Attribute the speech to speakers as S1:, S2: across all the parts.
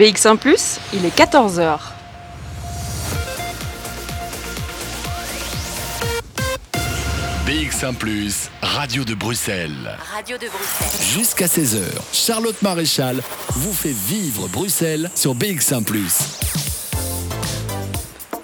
S1: BX1 ⁇ il est 14h.
S2: BX1 ⁇ Radio de Bruxelles.
S3: Radio de Bruxelles.
S2: Jusqu'à 16h, Charlotte Maréchal vous fait vivre Bruxelles sur BX1 ⁇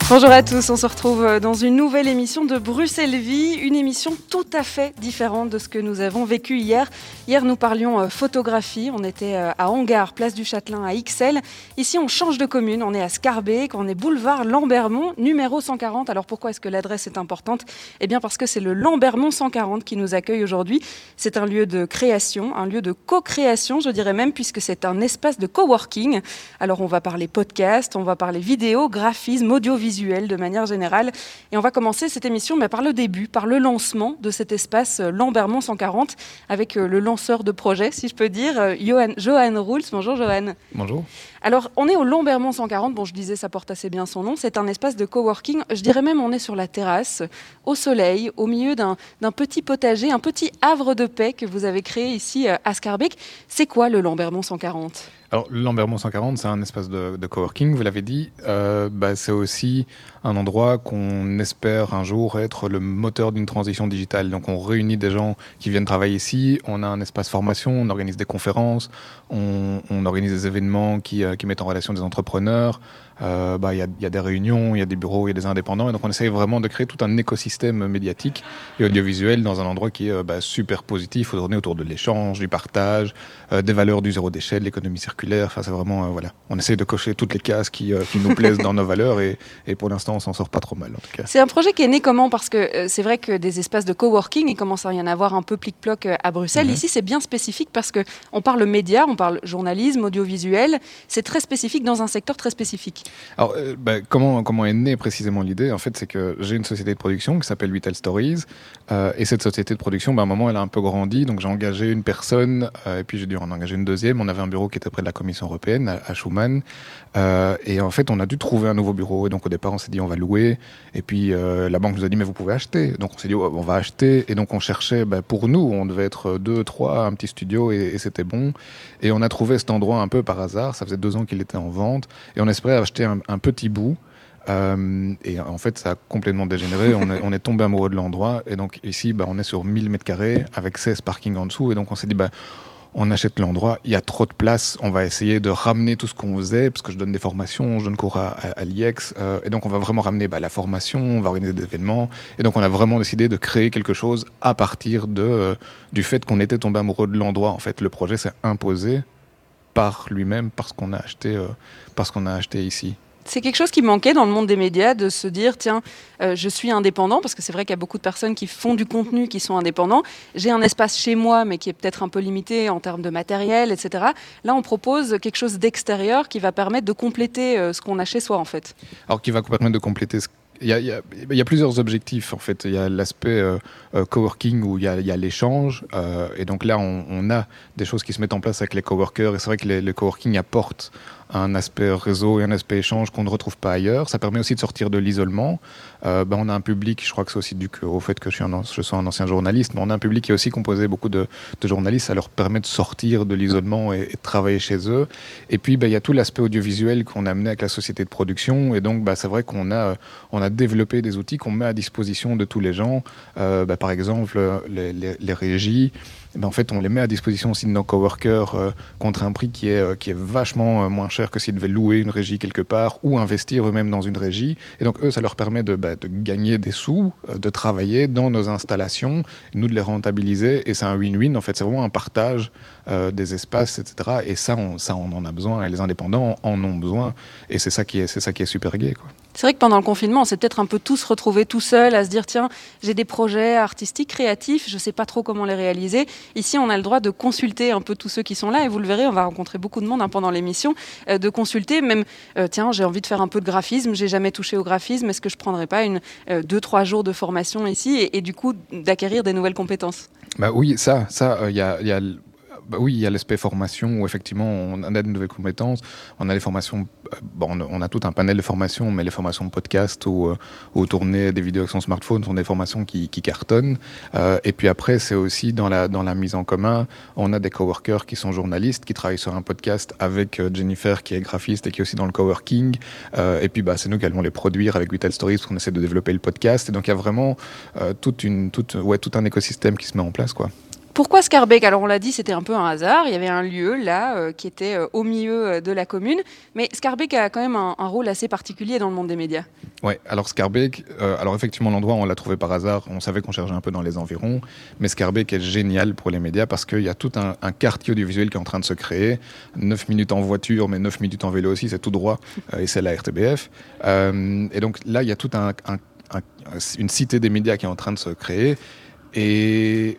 S1: Bonjour à tous, on se retrouve euh, dans une nouvelle émission de Bruxelles Vie, une émission tout à fait différente de ce que nous avons vécu hier. Hier, nous parlions euh, photographie, on était euh, à Hangar, place du Châtelain, à XL. Ici, on change de commune, on est à Scarbeck, on est boulevard Lambermont, numéro 140. Alors pourquoi est-ce que l'adresse est importante? Eh bien parce que c'est le Lambermont 140 qui nous accueille aujourd'hui. C'est un lieu de création, un lieu de co-création, je dirais même, puisque c'est un espace de coworking. Alors on va parler podcast, on va parler vidéo, graphisme, audiovisuel de manière générale. Et on va commencer cette émission par le début, par le lancement de cet espace euh, Lambermont 140 avec euh, le lanceur de projet, si je peux dire, euh, Johan, Johan Rules. Bonjour Johan.
S4: Bonjour.
S1: Alors, on est au Lambermont 140. Bon, je disais, ça porte assez bien son nom. C'est un espace de coworking. Je dirais même, on est sur la terrasse, au soleil, au milieu d'un petit potager, un petit havre de paix que vous avez créé ici à Scarbeck. C'est quoi le Lambermont 140
S4: alors, Lambermont 140, c'est un espace de, coworking, vous l'avez dit. Euh, bah, c'est aussi un endroit qu'on espère un jour être le moteur d'une transition digitale. Donc, on réunit des gens qui viennent travailler ici. On a un espace formation, on organise des conférences, on, organise des événements qui, euh, qui mettent en relation des entrepreneurs. Euh, bah, il y, a des réunions, il y a des bureaux, il y a des indépendants. Et donc, on essaye vraiment de créer tout un écosystème médiatique et audiovisuel dans un endroit qui est euh, bah, super positif, tourner autour de l'échange, du partage, euh, des valeurs du zéro déchet, de l'économie circulaire. Enfin, c'est vraiment, voilà. On essaye de cocher toutes les cases qui, qui nous plaisent dans nos valeurs et, et pour l'instant, on s'en sort pas trop mal, en tout cas.
S1: C'est un projet qui est né comment? Parce que c'est vrai que des espaces de coworking, il commence à y en avoir un peu plic-ploc à Bruxelles. Mhm. Ici, c'est bien spécifique parce qu'on parle médias, on parle journalisme, audiovisuel. C'est très spécifique dans un secteur très spécifique.
S4: Alors, euh, bah, comment, comment est née précisément l'idée? En fait, c'est que j'ai une société de production qui s'appelle Vital Stories. Euh, et cette société de production, bah, à un moment, elle a un peu grandi. Donc, j'ai engagé une personne, euh, et puis j'ai dû en engager une deuxième. On avait un bureau qui était près de la Commission européenne, à, Schumann. et en fait, on a dû trouver un nouveau bureau. Et donc, au départ, on s'est dit, on va louer. Et puis, la banque nous a dit, mais vous pouvez acheter. Donc, on s'est dit, oh, on va acheter. Et donc, on cherchait, bah, pour nous, on devait être deux, trois, un petit studio, et, et c'était bon. Et on a trouvé cet endroit un peu par hasard. Ça faisait deux ans qu'il était en vente. Et on espérait acheter un, petit bout. Euh, et en fait, ça a complètement dégénéré. on, est, tombé amoureux de l'endroit. Et donc ici, bah, on est sur 1000 mètres carrés avec 16 parkings en dessous. Et donc on s'est dit, bah, on achète l'endroit, il y a trop de place, on va essayer de ramener tout ce qu'on faisait, parce que je donne des formations, je donne cours à, à, l'IEX, euh, et donc on va vraiment ramener bah, la formation, on va organiser des événements, et donc on a vraiment décidé de créer quelque chose à partir de, euh, du fait qu'on était tombé amoureux de l'endroit. En fait, le projet s'est imposé par lui-même, parce qu'on a acheté, parce qu'on a acheté ici
S1: c'est quelque chose qui manquait dans le monde des médias de se dire tiens, euh, je suis indépendant, parce que c'est vrai qu'il y a beaucoup de personnes qui font du contenu qui sont indépendants. J'ai un espace chez moi, mais qui est peut-être un peu limité en termes de matériel, etc. Là, on propose quelque chose d'extérieur qui va permettre de compléter euh, ce qu'on a chez soi, en fait.
S4: Alors, qui va permettre de compléter ce il y, a, y a, plusieurs objectifs en fait. Il y a l'aspect euh, coworking où il y a, l'échange et donc là on, on, a des choses qui se mettent en place avec les coworkers et c'est vrai que les, les coworking apportent un aspect réseau et un aspect échange qu'on ne retrouve pas ailleurs. Ça permet aussi de sortir de l'isolement. Euh, ben, on a un public, je crois que c'est aussi dû au fait que je, suis un, je sois un ancien journaliste, mais on a un public qui est aussi composé beaucoup de, de journalistes. Ça leur permet de sortir de l'isolement et, de travailler chez eux. Et puis, ben, il y a tout l'aspect audiovisuel qu'on a amené avec la société de production. Et donc, ben, c'est vrai qu'on a, on a développé des outils qu'on met à disposition de tous les gens. Euh, ben, par exemple, les, régies. Eh ben, en fait, on les met à disposition aussi de nos coworkers euh, contre un prix qui est, euh, qui est vachement euh, moins cher que s'ils devaient louer une régie quelque part ou investir eux-mêmes dans une régie. Et donc, eux, ça leur permet de, bah, de gagner des sous, de travailler dans nos installations, nous de les rentabiliser. Et c'est un win-win. En fait, c'est vraiment un partage des espaces, etc. Et ça on, ça, on en a besoin. Et les indépendants en ont besoin. Et c'est ça qui est, c'est ça qui est super gai, quoi.
S1: C'est vrai que pendant le confinement, on s'est peut-être un peu tous retrouvés tout seuls à se dire tiens, j'ai des projets artistiques, créatifs, je ne sais pas trop comment les réaliser. Ici, on a le droit de consulter un peu tous ceux qui sont là. Et vous le verrez, on va rencontrer beaucoup de monde hein, pendant l'émission, euh, de consulter. Même euh, tiens, j'ai envie de faire un peu de graphisme, j'ai jamais touché au graphisme, est-ce que je prendrais pas euh, deux trois jours de formation ici et, du coup d'acquérir des nouvelles compétences?
S4: Bah oui, ça, ça, il y a bah oui, il y a l'aspect formation où effectivement on a de nouvelles compétences. On a les formations, euh, bon, on a tout un panel de formations, mais les formations podcast ou, euh, ou tourner des vidéos avec son smartphone sont des formations qui, qui cartonnent. Euh, et puis après, c'est aussi dans la, dans la mise en commun. On a des coworkers qui sont journalistes, qui travaillent sur un podcast avec euh, Jennifer qui est graphiste et qui est aussi dans le coworking. Euh, et puis bah, c'est nous qui allons les produire avec Vital Stories parce qu'on essaie de développer le podcast. Et donc il y a vraiment euh, toute une, toute, ouais, tout un écosystème qui se met en place. Quoi.
S1: Pourquoi Scarbeck? Alors on l'a dit, c'était un peu un hasard. Il y avait un lieu là euh, qui était euh, au milieu euh, de la commune. Mais Scarbeck a quand même un, un rôle assez particulier dans le monde des médias.
S4: Ouais, alors Scarbeck, euh, alors effectivement l'endroit on l'a trouvé par hasard, on savait qu'on cherchait un peu dans les environs, mais Scarbeck est génial pour les médias parce qu'il y a tout un, un quartier audiovisuel qui est en train de se créer, 9 minutes en voiture mais 9 minutes en vélo aussi, c'est tout droit, et c'est la RTBF. Et donc là il y a tout un, un- un- une cité des médias qui est en train de se créer, et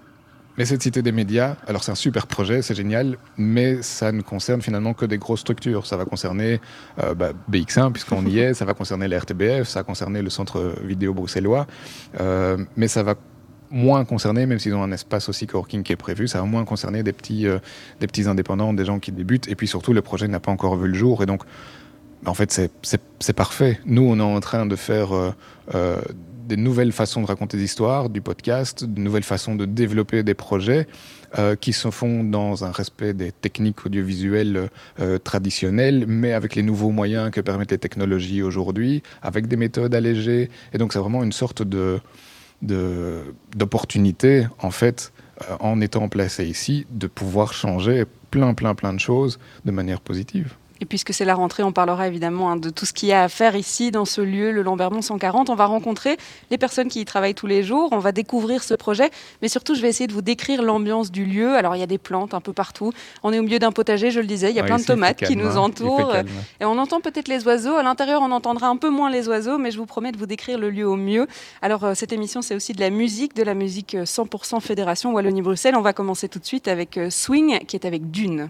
S4: mais cette cité des médias, alors c'est un super projet, c'est génial, mais ça ne concerne finalement que des grosses structures. Ça va concerner euh, bah, BX1 puisqu'on y est, ça va concerner la RTBF, ça va concerner le centre vidéo bruxellois, euh, mais ça va moins concerner, même s'ils ont un espace aussi coworking qui est prévu, ça va moins concerner des petits, euh, des petits indépendants, des gens qui débutent, et puis surtout le projet n'a pas encore vu le jour, et donc en fait c'est- parfait. Nous on est en train de faire euh, des nouvelles façons de raconter des histoires, du podcast, de nouvelles façons de développer des projets euh, qui se font dans un respect des techniques audiovisuelles euh, traditionnelles, mais avec les nouveaux moyens que permettent les technologies aujourd'hui, avec des méthodes allégées. Et donc c'est vraiment une sorte de d'opportunité, en fait, euh, en étant placé ici, de pouvoir changer plein, plein, plein de choses de manière positive.
S1: Et puisque c'est la rentrée, on parlera évidemment hein, de tout ce qu'il y a à faire ici, dans ce lieu, le Lambermont 140. On va rencontrer les personnes qui y travaillent tous les jours, on va découvrir ce projet, mais surtout, je vais essayer de vous décrire l'ambiance du lieu. Alors, il y a des plantes un peu partout. On est au milieu d'un potager, je le disais, il y a
S4: Ouais,
S1: plein de tomates qui nous
S4: hein.
S1: Entourent.
S4: calme.
S1: Et on entend peut-être les oiseaux. À l'intérieur, on entendra un peu moins les oiseaux, mais je vous promets de vous décrire le lieu au mieux. Alors, euh, cette émission, c'est aussi de la musique, de la musique euh, 100% Fédération Wallonie-Bruxelles. On va commencer tout de suite avec euh, Swing, qui est avec Dune.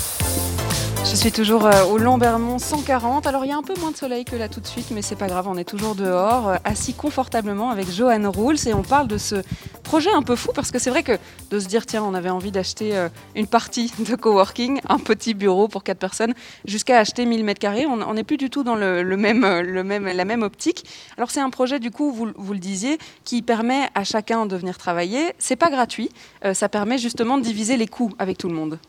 S1: Je suis toujours euh, au Lambermont 140. Alors il y a un peu moins de soleil que là tout de suite, mais c'est pas grave, on est toujours dehors, euh, assis confortablement avec Johan Rules et on parle de ce projet un peu fou parce que c'est vrai que de se dire tiens on avait envie d'acheter euh, une partie de coworking, un petit bureau pour quatre personnes, jusqu'à acheter 1000 mètres carrés, on n'est plus du tout dans le, même, la même optique. Alors c'est un projet du coup, vous, vous le disiez, qui permet à chacun de venir travailler. C'est pas gratuit, ça permet justement de diviser les coûts avec tout le monde.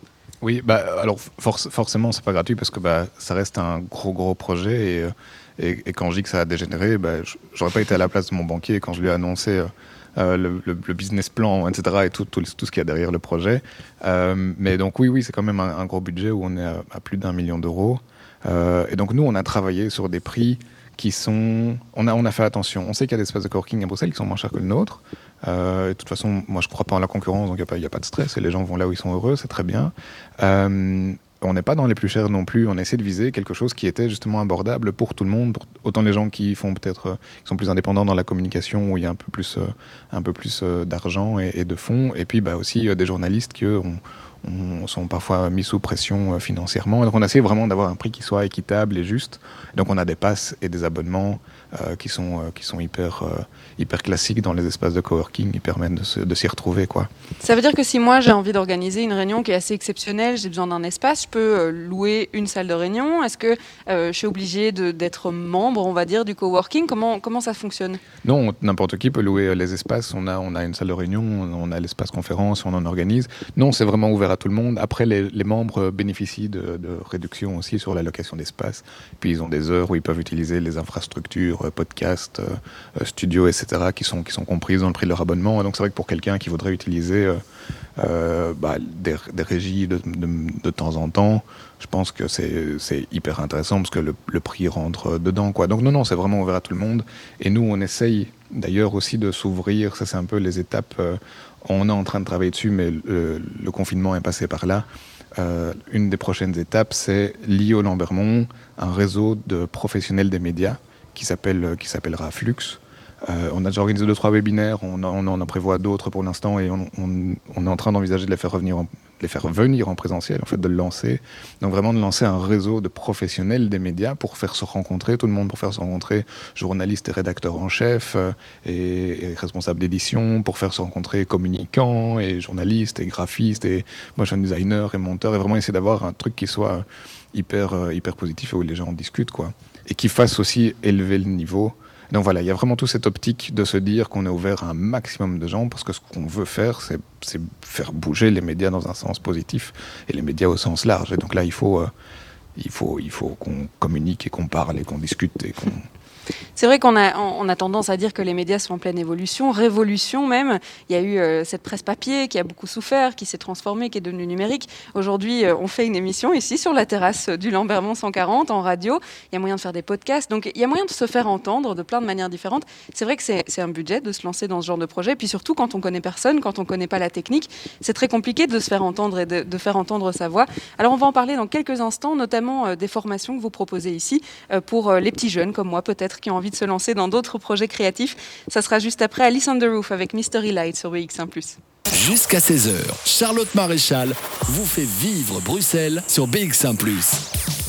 S4: Oui, bah, alors forc- forcément, c'est pas gratuit parce que bah, ça reste un gros, gros projet. Et, euh, quand je dis que ça a dégénéré, bah, j'aurais pas été à la place de mon banquier quand je lui ai annoncé euh, euh, le, business plan, etc. et tout, tout, ce qu'il y a derrière le projet. Mais donc, oui, oui, c'est quand même un, gros budget où on est à, plus d'un million d'euros. Et donc, nous, on a travaillé sur des prix qui sont. On a, on a fait attention. On sait qu'il y a des espaces de coworking à Bruxelles qui sont moins chers que le nôtre. Euh, de toute façon, moi, je crois pas en la concurrence, donc il n'y a, pas- de stress. Et les gens vont là où ils sont heureux, c'est très bien. Euh, on n'est pas dans les plus chers non plus. On essaie de viser quelque chose qui était justement abordable pour tout le monde, autant les gens qui font peut-être, euh, qui sont plus indépendants dans la communication où il y a un peu plus, un peu plus d'argent et, de fonds, et puis bah, aussi des journalistes qui eux, ont- ont- sont parfois mis sous pression financièrement. Donc on essaie vraiment d'avoir un prix qui soit équitable et juste. Donc on a des passes et des abonnements qui sont qui sont hyper hyper classiques dans les espaces de coworking, qui permettent de, s'y retrouver quoi.
S1: Ça veut dire que si moi j'ai envie d'organiser une réunion qui est assez exceptionnelle, j'ai besoin d'un espace, je peux euh, louer une salle de réunion. Est-ce que euh, je suis obligé d'être membre, on va dire, du coworking? Comment, comment ça fonctionne?
S4: Non, n'importe qui peut louer euh, les espaces. On a, on a une salle de réunion, on a l'espace conférence, on en organise. Non, c'est vraiment ouvert à tout le monde. Après, les, les membres bénéficient de, de réductions aussi sur la location d'espace. Puis ils ont des heures où ils peuvent utiliser les infrastructures, podcasts, euh, studios, etc., qui sont, qui sont comprises dans le prix de leur abonnement. Donc c'est vrai que pour quelqu'un qui voudrait utiliser euh, euh, bah, des, des régies de, de- temps en temps, je pense que c'est hyper intéressant parce que le, le prix rentre dedans. Quoi. Donc non, non, c'est vraiment ouvert à tout le monde. Et nous, on essaye d'ailleurs aussi de s'ouvrir. Ça, c'est un peu les étapes. euh, on est en train de travailler dessus, mais le, confinement est passé par là. Une des prochaines étapes, c'est au Lambermont, un réseau de professionnels des médias qui s'appellera Flux. Euh, on a déjà organisé deux trois webinaires, on, en- on en prévoit d'autres pour l'instant et on, on- on est en train d'envisager de les faire revenir en- les faire venir en présentiel, en fait, de le lancer. Donc vraiment de lancer un réseau de professionnels des médias pour faire se rencontrer tout le monde, pour faire se rencontrer journalistes et rédacteurs en chef euh, et, et, responsables d'édition, pour faire se rencontrer communicants et journalistes et graphistes et motion designers et monteurs, et vraiment essayer d'avoir un truc qui soit hyper, euh, hyper positif et où les gens en discutent, quoi. Et qui fasse aussi élever le niveau donc voilà, il y a vraiment toute cette optique de se dire qu'on est ouvert à un maximum de gens parce que ce qu'on veut faire, c'est faire bouger les médias dans un sens positif et les médias au sens large. Et donc là, il faut, euh, il faut, il faut qu'on communique et qu'on parle et qu'on discute et qu'on
S1: c'est vrai qu'on a, tendance à dire que les médias sont en pleine évolution, révolution même. Il y a eu euh, cette presse papier qui a beaucoup souffert, qui s'est transformée, qui est devenue numérique. Aujourd'hui, euh, on fait une émission ici sur la terrasse du Lambermont 140 en radio. Il y a moyen de faire des podcasts, donc il y a moyen de se faire entendre de plein de manières différentes. C'est vrai que c'est un budget de se lancer dans ce genre de projet. Puis surtout, quand on connaît personne, quand on connaît pas la technique, c'est très compliqué de se faire entendre et de, de, faire entendre sa voix. Alors on va en parler dans quelques instants, notamment euh, des formations que vous proposez ici pour les petits jeunes comme moi peut-être qui ont envie de se lancer dans d'autres projets créatifs. Ça sera juste après Alice on the Roof avec Mystery Light sur BX1+.
S2: Jusqu'à 16h, Charlotte Maréchal vous fait vivre Bruxelles sur BX1+.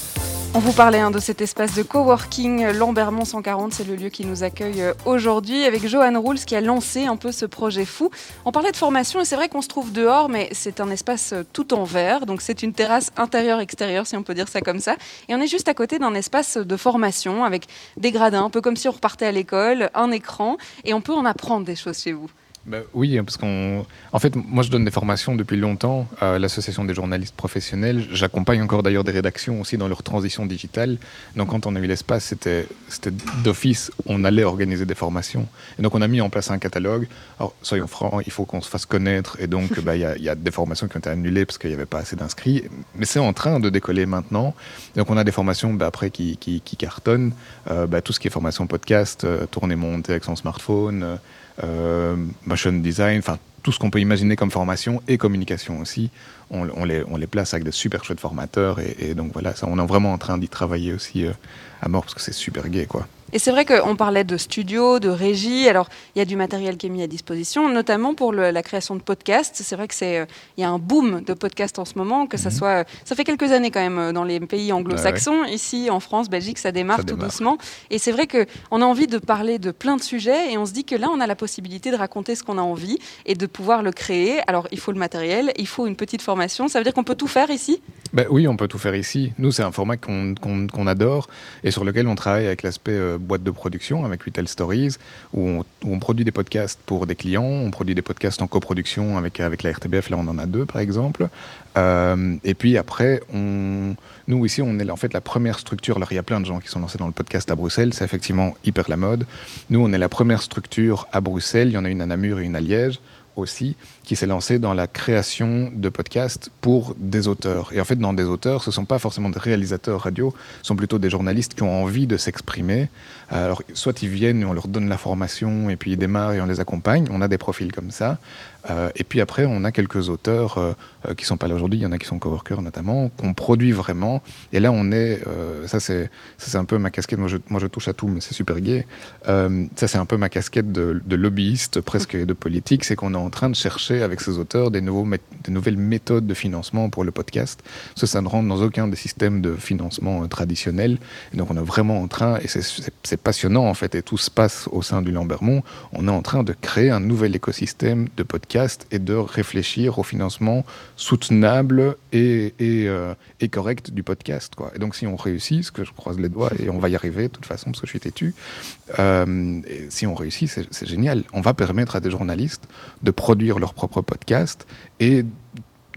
S1: On vous parlait hein, de cet espace de coworking Lambermont 140, c'est le lieu qui nous accueille euh, aujourd'hui avec Johan Rouls qui a lancé un peu ce projet fou. On parlait de formation et c'est vrai qu'on se trouve dehors, mais c'est un espace euh, tout en verre, donc c'est une terrasse intérieure-extérieure si on peut dire ça comme ça. Et on est juste à côté d'un espace de formation avec des gradins, un peu comme si on repartait à l'école, un écran, et on peut en apprendre des choses chez vous.
S4: Bah, oui, parce qu'en en fait, moi je donne des formations depuis longtemps à l'association des journalistes professionnels. J'accompagne encore d'ailleurs des rédactions aussi dans leur transition digitale. Donc quand on a eu l'espace, c'était d'office, on allait organiser des formations. Et donc on a mis en place un catalogue. Alors soyons francs, il faut qu'on se fasse connaître. Et donc bah, il bah, y, y, a des formations qui ont été annulées parce qu'il n'y avait pas assez d'inscrits. Mais c'est en train de décoller maintenant. Donc on a des formations bah, après qui, qui, qui cartonnent. Euh, bah, tout ce qui est formation podcast, euh, tourner monter avec son smartphone. Euh, motion design, enfin tout ce qu'on peut imaginer comme formation et communication aussi, on, les, place avec de super chouettes formateurs et, et, donc voilà, ça, on est vraiment en train d'y travailler aussi euh, à mort parce que c'est super gai quoi.
S1: Et c'est vrai qu'on parlait de studio, de régie. Alors, il y a du matériel qui est mis à disposition, notamment pour le, la création de podcasts. C'est vrai que c'est, euh, il y a un boom de podcasts en ce moment, que ça mmh. soit, ça fait quelques années quand même euh, dans les pays anglo-saxons. Ouais. Ici, en France, Belgique, ça démarre ça tout démarre. doucement. Et c'est vrai que on a envie de parler de plein de sujets et on se dit que là, on a la possibilité de raconter ce qu'on a envie et de pouvoir le créer. Alors, il faut le matériel, il faut une petite formation. Ça veut dire qu'on peut tout faire ici?
S4: Ben Oui, on peut tout faire ici. Nous, c'est un format qu'on qu qu adore et sur lequel on travaille avec l'aspect euh, boîte de production avec Retail Stories, où on, produit des podcasts pour des clients, on produit des podcasts en coproduction avec, avec la RTBF, là on en a deux par exemple. Euh, et puis après, on, nous ici, on est en fait la première structure, alors il y a plein de gens qui sont lancés dans le podcast à Bruxelles, c'est effectivement hyper la mode. Nous, on est la première structure à Bruxelles, il y en a une à Namur et une à Liège aussi, qui s'est lancé dans la création de podcasts pour des auteurs. Et en fait, dans des auteurs, ce ne sont pas forcément des réalisateurs radio, ce sont plutôt des journalistes qui ont envie de s'exprimer. Alors, soit ils viennent, on leur donne la formation, et puis ils démarrent et on les accompagne. On a des profils comme ça. Euh, et puis après, on a quelques auteurs euh, euh, qui sont pas là aujourd'hui, il y en a qui sont coworkers notamment, qu'on produit vraiment. Et là, on est, euh, ça c'est un peu ma casquette, moi je, touche à tout, mais c'est super gay. Ça c'est un peu ma casquette de, de lobbyiste, presque de politique, c'est qu'on est en train de chercher avec ces auteurs des, nouveaux, des nouvelles méthodes de financement pour le podcast. Ça ne rentre dans aucun des systèmes de financement traditionnels. Et donc on est vraiment en train, et c'est passionnant en fait, et tout se passe au sein du Lambermont, on est en train de créer un nouvel écosystème de podcast et de réfléchir au financement soutenable et, et, euh, correct du podcast. Quoi. Et donc si on réussit, ce que je croise les doigts, et on va y arriver de toute façon parce que je suis têtu, euh, si on réussit, c'est génial. On va permettre à des journalistes de produire leur propre podcast et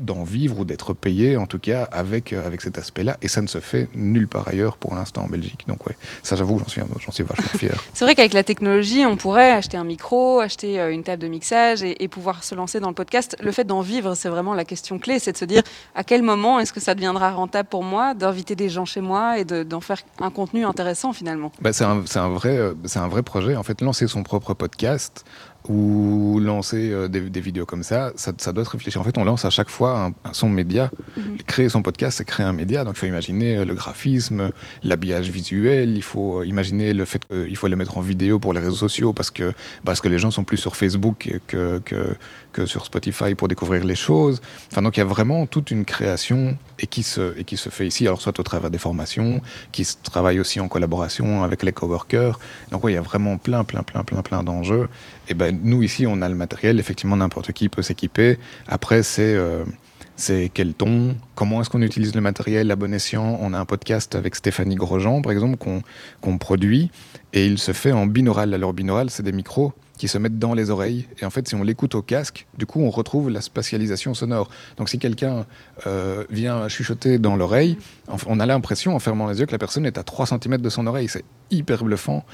S4: d'en vivre ou d'être payé, en tout cas, avec, euh, avec cet aspect-là. Et ça ne se fait nulle part ailleurs pour l'instant en Belgique. Donc, ouais, ça, j'avoue, j'en suis, suis vachement fier.
S1: C'est vrai qu'avec la technologie, on pourrait acheter un micro, acheter euh, une table de mixage et, et pouvoir se lancer dans le podcast. Le fait d'en vivre, c'est vraiment la question clé. C'est de se dire à quel moment est-ce que ça deviendra rentable pour moi d'inviter des gens chez moi et d'en de, faire un contenu intéressant finalement?
S4: Bah, C'est un, un, vrai, euh, un vrai projet. En fait, lancer son propre podcast, ou lancer euh, des, vidéos comme ça, ça, doit être réfléchi. En fait, on lance à chaque fois un, son média. Mhm. Créer son podcast, c'est créer un média. Donc, il faut imaginer euh, le graphisme, l'habillage visuel. Il faut euh, imaginer le fait qu'il faut le mettre en vidéo pour les réseaux sociaux parce que, parce que les gens sont plus sur Facebook que, que, sur Spotify pour découvrir les choses. Enfin, donc, il y a vraiment toute une création et qui se, et qui se fait ici, alors soit au travers des formations, qui se travaille aussi en collaboration avec les coworkers. Donc, il y a vraiment plein, plein, plein, plein, plein d'enjeux. Et ben, nous, ici, on a le matériel. Effectivement, n'importe qui peut s'équiper. Après, c'est euh, c'est quel ton, comment est-ce qu'on utilise le matériel à bon escient? On a un podcast avec Stéphanie Grosjean, par exemple, qu'on produit, et il se fait en binaural. Alors, binaural, c'est des micros qui se mettent dans les oreilles. Et en fait, si on l'écoute au casque, du coup, on retrouve la spatialisation sonore. Donc, si quelqu'un euh, vient chuchoter dans l'oreille, on a l'impression, en fermant les yeux, que la personne est à 3 cm de son oreille. C'est hyper bluffant.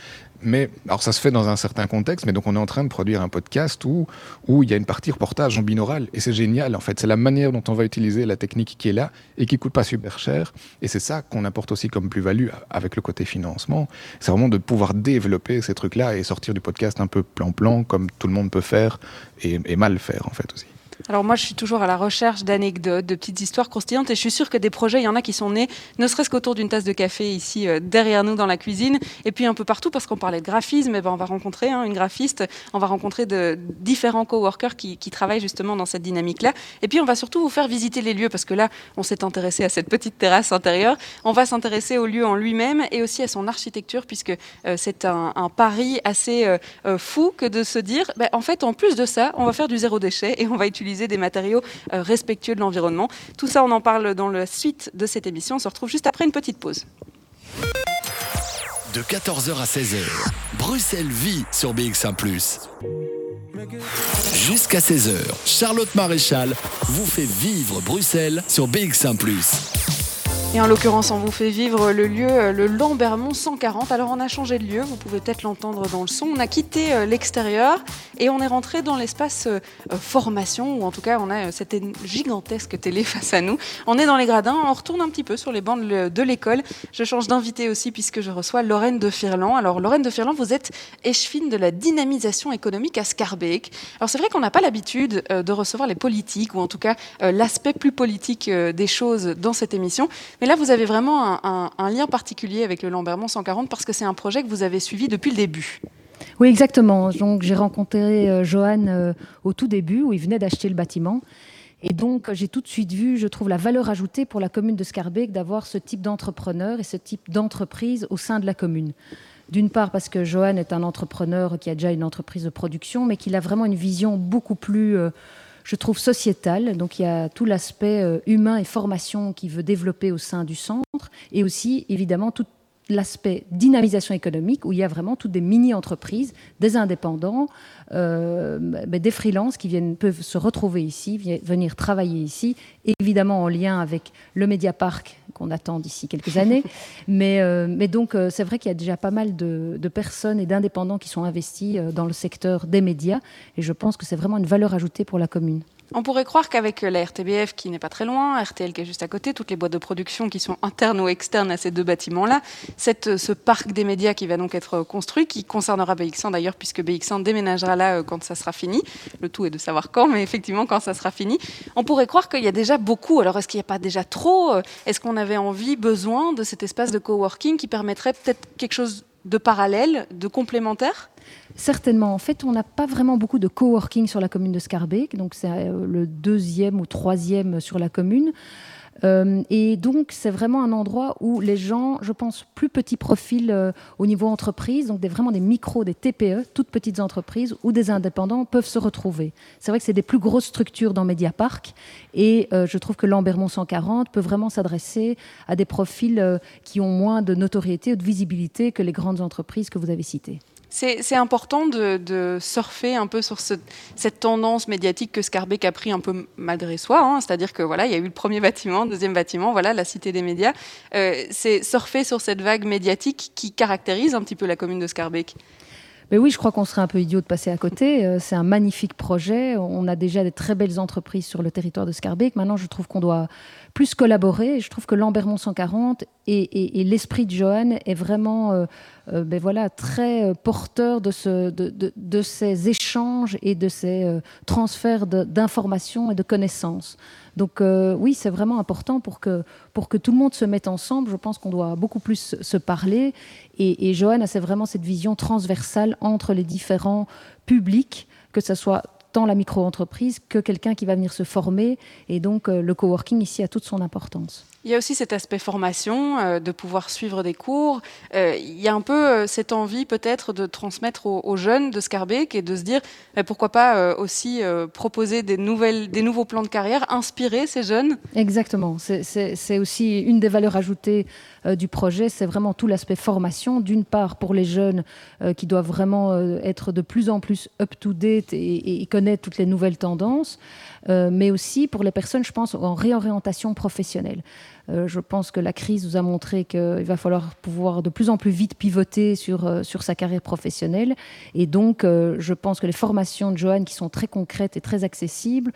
S4: Mais, alors ça se fait dans un certain contexte, mais donc on est en train de produire un podcast où, où il y a une partie reportage en binaural. Et c'est génial, en fait. C'est la manière dont on va utiliser la technique qui est là et qui coûte pas super cher. Et c'est ça qu'on apporte aussi comme plus-value avec le côté financement. C'est vraiment de pouvoir développer ces trucs-là et sortir du podcast un peu plan-plan, comme tout le monde peut faire et, et mal faire, en fait, aussi.
S1: Alors moi, je suis toujours à la recherche d'anecdotes, de petites histoires croustillantes, et je suis sûre que des projets, il y en a qui sont nés, ne serait-ce qu'autour d'une tasse de café ici euh, derrière nous dans la cuisine, et puis un peu partout, parce qu'on parlait de graphisme, et ben on va rencontrer hein, une graphiste, on va rencontrer de différents coworkers qui, qui travaillent justement dans cette dynamique-là, et puis on va surtout vous faire visiter les lieux, parce que là, on s'est intéressé à cette petite terrasse intérieure, on va s'intéresser au lieu en lui-même et aussi à son architecture, puisque euh, c'est un, pari assez euh, fou que de se dire, ben, en fait, en plus de ça, on va faire du zéro déchet et on va utiliser des matériaux euh, respectueux de l'environnement. Tout ça, on en parle dans la suite de cette émission. On se retrouve juste après une petite pause.
S2: De 14h à 16h, Bruxelles vit sur BX1 ⁇ Jusqu'à 16h, Charlotte Maréchal vous fait vivre Bruxelles sur BX1 ⁇
S1: et en l'occurrence, on vous fait vivre le lieu, euh, le Lambermont 140. Alors on a changé de lieu, vous pouvez peut-être l'entendre dans le son. On a quitté euh, l'extérieur et on est rentré dans l'espace euh, formation, ou en tout cas on a cette gigantesque télé face à nous. On est dans les gradins, on retourne un petit peu sur les bancs de l'école. Je change d'invité aussi puisque je reçois Lorraine de Firlan. Alors Lorraine de Firlan, vous êtes échevine de la dynamisation économique à Scarbeck. Alors c'est vrai qu'on n'a pas l'habitude de recevoir les politiques, ou en tout cas l'aspect plus politique des choses dans cette émission. Mais là, vous avez vraiment un, lien particulier avec le Lambermont 140 parce que c'est un projet que vous avez suivi depuis le début.
S5: Oui, exactement. Donc, j'ai rencontré euh, Johan euh, au tout début, où il venait d'acheter le bâtiment. Et donc, j'ai tout de suite vu, je trouve, la valeur ajoutée pour la commune de Scarbeck d'avoir ce type d'entrepreneur et ce type d'entreprise au sein de la commune. D'une part, parce que Johan est un entrepreneur qui a déjà une entreprise de production, mais qu'il a vraiment une vision beaucoup plus. Euh, je trouve, sociétal. Donc il y a tout l'aspect euh, humain et formation qu'il veut développer au sein du centre, et aussi évidemment tout l'aspect dynamisation économique, où il y a vraiment toutes des mini-entreprises, des indépendants, euh, des freelances qui viennent, peuvent se retrouver ici, venir travailler ici, évidemment en lien avec le Mediapark qu'on attend d'ici quelques années. mais, euh, mais donc, euh, c'est vrai qu'il y a déjà pas mal de, de personnes et d'indépendants qui sont investis dans le secteur des médias, et je pense que c'est vraiment une valeur ajoutée pour la commune.
S1: On pourrait croire qu'avec la RTBF qui n'est pas très loin, RTL qui est juste à côté, toutes les boîtes de production qui sont internes ou externes à ces deux bâtiments-là, ce parc des médias qui va donc être construit, qui concernera BX1 d'ailleurs, puisque BX1 déménagera là euh, quand ça sera fini. Le tout est de savoir quand, mais effectivement quand ça sera fini. On pourrait croire qu'il y a déjà beaucoup. Alors est-ce qu'il n'y a pas déjà trop euh, Est-ce qu'on avait envie, besoin de cet espace de coworking qui permettrait peut-être quelque chose de parallèle, de complémentaire
S5: Certainement. En fait, on n'a pas vraiment beaucoup de coworking sur la commune de Scarbeck, donc c'est euh, le deuxième ou troisième sur la commune. Euh, et donc, c'est vraiment un endroit où les gens, je pense, plus petits profils euh, au niveau entreprise, donc des, vraiment des micros, des TPE, toutes petites entreprises, ou des indépendants peuvent se retrouver. C'est vrai que c'est des plus grosses structures dans Mediapark, et je trouve que Lambermont 140 peut vraiment s'adresser à des profils qui ont moins de notoriété ou de visibilité que les grandes entreprises que vous avez citées.
S1: C'est important de, surfer un peu sur cette tendance médiatique que Scarbeck a pris un peu malgré soi. Hein. C'est-à-dire que voilà, il y a eu le premier bâtiment, le deuxième bâtiment, voilà, la cité des médias. Euh, c'est surfer sur cette vague médiatique qui caractérise un petit peu la commune de Scarbeck.
S5: Mais oui, je crois qu'on serait un peu idiot de passer à côté. Euh, c'est un magnifique projet. On a déjà des très belles entreprises sur le territoire de Scarbeck. Maintenant, je trouve qu'on doit plus collaborer. Je trouve que Lambermont 140 et, l'esprit de Johan est vraiment euh, euh, ben voilà, très porteur de, ce, de, ces échanges et de ces transferts d'informations et de connaissances. Donc euh, oui, c'est vraiment important pour que, pour que tout le monde se mette ensemble. Je pense qu'on doit beaucoup plus se parler. Et, et Johan a vraiment cette vision transversale entre les différents publics, que ce soit tant la micro-entreprise que quelqu'un qui va venir se former. Et donc euh, le coworking ici a toute son importance.
S1: Il y a aussi cet aspect formation, euh, de pouvoir suivre des cours. Euh, il y a un peu euh, cette envie peut-être de transmettre aux, jeunes de Scarbeck et de se dire pourquoi pas aussi proposer des, nouvelles, des nouveaux plans de carrière, inspirer ces jeunes.
S5: Exactement. C'est aussi une des valeurs ajoutées du projet, c'est vraiment tout l'aspect formation. D'une part pour les jeunes qui doivent vraiment être de plus en plus up-to-date et, connaître toutes les nouvelles tendances, mais aussi pour les personnes, je pense, en réorientation professionnelle. Euh, je pense que la crise nous a montré qu'il va falloir pouvoir de plus en plus vite pivoter sur, euh, sur sa carrière professionnelle. Et donc, euh, je pense que les formations de Johan, qui sont très concrètes et très accessibles,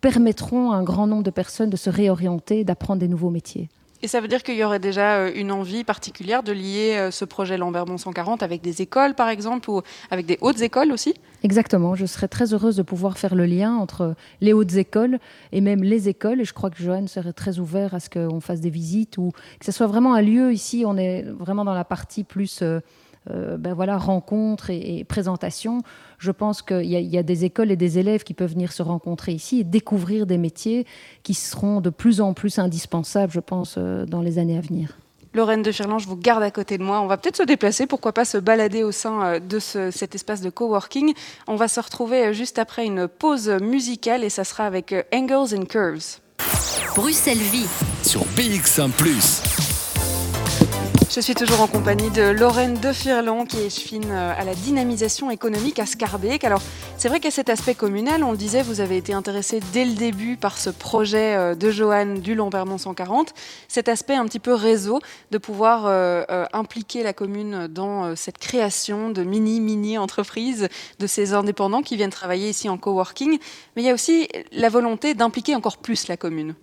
S5: permettront à un grand nombre de personnes de se réorienter, d'apprendre des nouveaux métiers.
S1: Et ça veut dire qu'il y aurait déjà euh, une envie particulière de lier euh, ce projet Lambermont 140 avec des écoles, par exemple, ou avec des hautes écoles aussi?
S5: Exactement. Je serais très heureuse de pouvoir faire le lien entre les hautes écoles et même les écoles. Et je crois que Johan serait très ouvert à ce qu'on fasse des visites ou que ce soit vraiment un lieu ici. On est vraiment dans la partie plus. Euh, ben voilà, rencontres et, présentations. Je pense qu'il y, a des écoles et des élèves qui peuvent venir se rencontrer ici et découvrir des métiers qui seront de plus en plus indispensables, je pense, euh, dans les années à venir.
S1: Lorraine de Firlan, je vous garde à côté de moi. On va peut-être se déplacer, pourquoi pas se balader au sein euh, de cet espace de coworking. On va se retrouver juste après une pause musicale et ça sera avec Angles and Curves.
S3: Bruxelles Vie
S2: sur BX1 ⁇
S1: je suis toujours en compagnie de Lorraine de Firlon, qui est fine euh, à la dynamisation économique à Scarbeck. Alors, c'est vrai qu'à cet aspect communal, on le disait, vous avez été intéressé dès le début par ce projet euh, de Johan du Lambermont 140. Cet aspect un petit peu réseau, de pouvoir euh, impliquer la commune dans cette création de mini-mini entreprises, de ces indépendants qui viennent travailler ici en coworking. Mais il y a aussi la volonté d'impliquer encore plus la commune.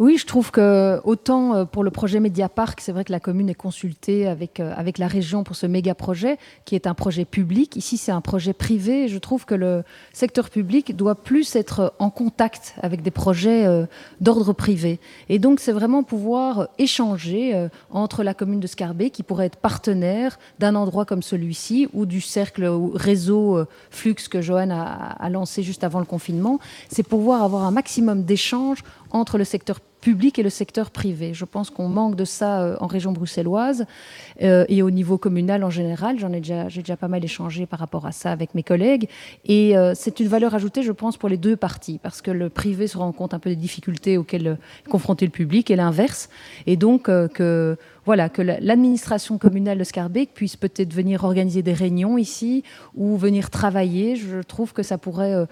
S5: Oui, je trouve que autant euh, pour le projet Mediapark, c'est vrai que la commune est consultée avec, euh, avec la région pour ce méga projet, qui est un projet public. Ici, c'est un projet privé. Je trouve que le secteur public doit plus être en contact avec des projets euh, d'ordre privé. Et donc, c'est vraiment pouvoir échanger entre la commune de Scarbet, qui pourrait être partenaire d'un endroit comme celui-ci, ou du cercle ou réseau Flux que Johan a, a lancé juste avant le confinement. C'est pouvoir avoir un maximum d'échanges entre le secteur public et le secteur privé. Je pense qu'on manque de ça euh, en région bruxelloise euh, et au niveau communal en général. J'en ai déjà, j'ai déjà pas mal échangé par rapport à ça avec mes collègues. Et euh, c'est une valeur ajoutée, je pense, pour les deux parties, parce que le privé se rend compte un peu des difficultés auxquelles est confronté le public et l'inverse. Et donc que voilà, que l'administration communale de Scarbeck puisse peut-être venir organiser des réunions ici ou venir travailler. Je trouve que ça pourrait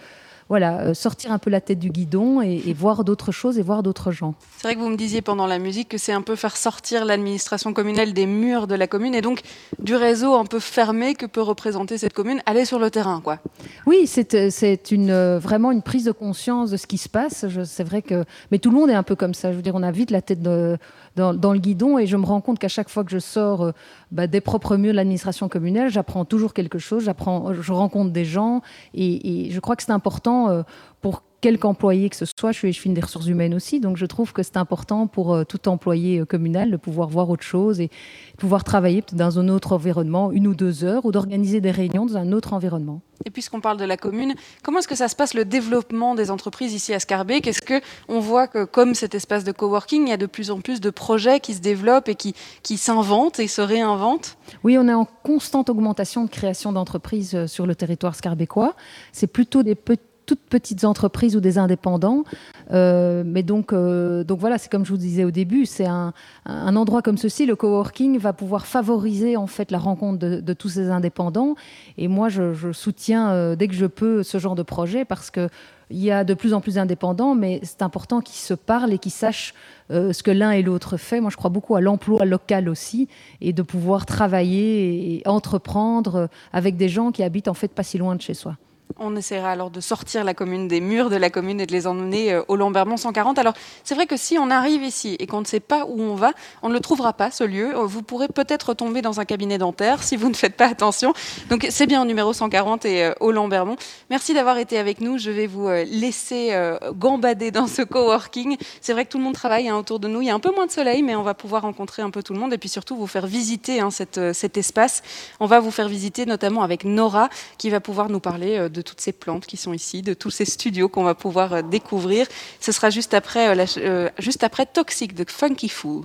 S5: voilà, euh, sortir un peu la tête du guidon et, voir d'autres choses et voir d'autres gens.
S1: C'est vrai que vous me disiez pendant la musique que c'est un peu faire sortir l'administration communale des murs de la commune et donc du réseau un peu fermé que peut représenter cette commune, aller sur le terrain, quoi.
S5: Oui, c'est euh, une, euh, vraiment une prise de conscience de ce qui se passe. C'est vrai que, mais tout le monde est un peu comme ça. Je veux dire, on a vite la tête de dans, le guidon et je me rends compte qu'à chaque fois que je sors euh, bah, des propres murs de l'administration communale, j'apprends toujours quelque chose, j'apprends, je rencontre des gens et, je crois que c'est important euh, pour quelque employé que ce soit, je suis, je des ressources humaines aussi, donc je trouve que c'est important pour euh, tout employé communal de pouvoir voir autre chose et pouvoir travailler dans un autre environnement, une ou deux heures, ou d'organiser des réunions dans un autre environnement.
S1: Et puisqu'on parle de la commune, comment est-ce que ça se passe le développement des entreprises ici à Scarbeck Est-ce que on voit que comme cet espace de coworking, il y a de plus en plus de projets qui se développent et qui, qui s'inventent et se réinventent?
S5: Oui, on est en constante augmentation de création d'entreprises euh, sur le territoire scarbécois. C'est plutôt des petits toutes petites entreprises ou des indépendants. Euh, mais donc, euh, donc voilà, c'est comme je vous disais au début, c'est un, un, endroit comme ceci, le coworking va pouvoir favoriser en fait la rencontre de, tous ces indépendants. Et moi, je, soutiens euh, dès que je peux ce genre de projet parce que il y a de plus en plus d'indépendants, mais c'est important qu'ils se parlent et qu'ils sachent euh, ce que l'un et l'autre fait. Moi, je crois beaucoup à l'emploi local aussi et de pouvoir travailler et entreprendre avec des gens qui habitent en fait pas si loin de chez soi.
S1: On essaiera alors de sortir la commune des murs de la commune et de les emmener euh, au Lambermont 140. Alors, c'est vrai que si on arrive ici et qu'on ne sait pas où on va, on ne le trouvera pas, ce lieu. Euh, vous pourrez peut-être tomber dans un cabinet dentaire si vous ne faites pas attention. Donc, c'est bien au numéro 140 et euh, au Lambermont. Merci d'avoir été avec nous. Je vais vous laisser gambader dans ce coworking. C'est vrai que tout le monde travaille hein, autour de nous. Il y a un peu moins de soleil, mais on va pouvoir rencontrer un peu tout le monde et puis surtout vous faire visiter hein, cet espace. On va vous faire visiter notamment avec Nora qui va pouvoir nous parler de toutes ces plantes qui sont ici, de tous ces studios qu'on va pouvoir euh, découvrir. Ce sera juste après, euh, euh, juste après Toxic de Funky Fool.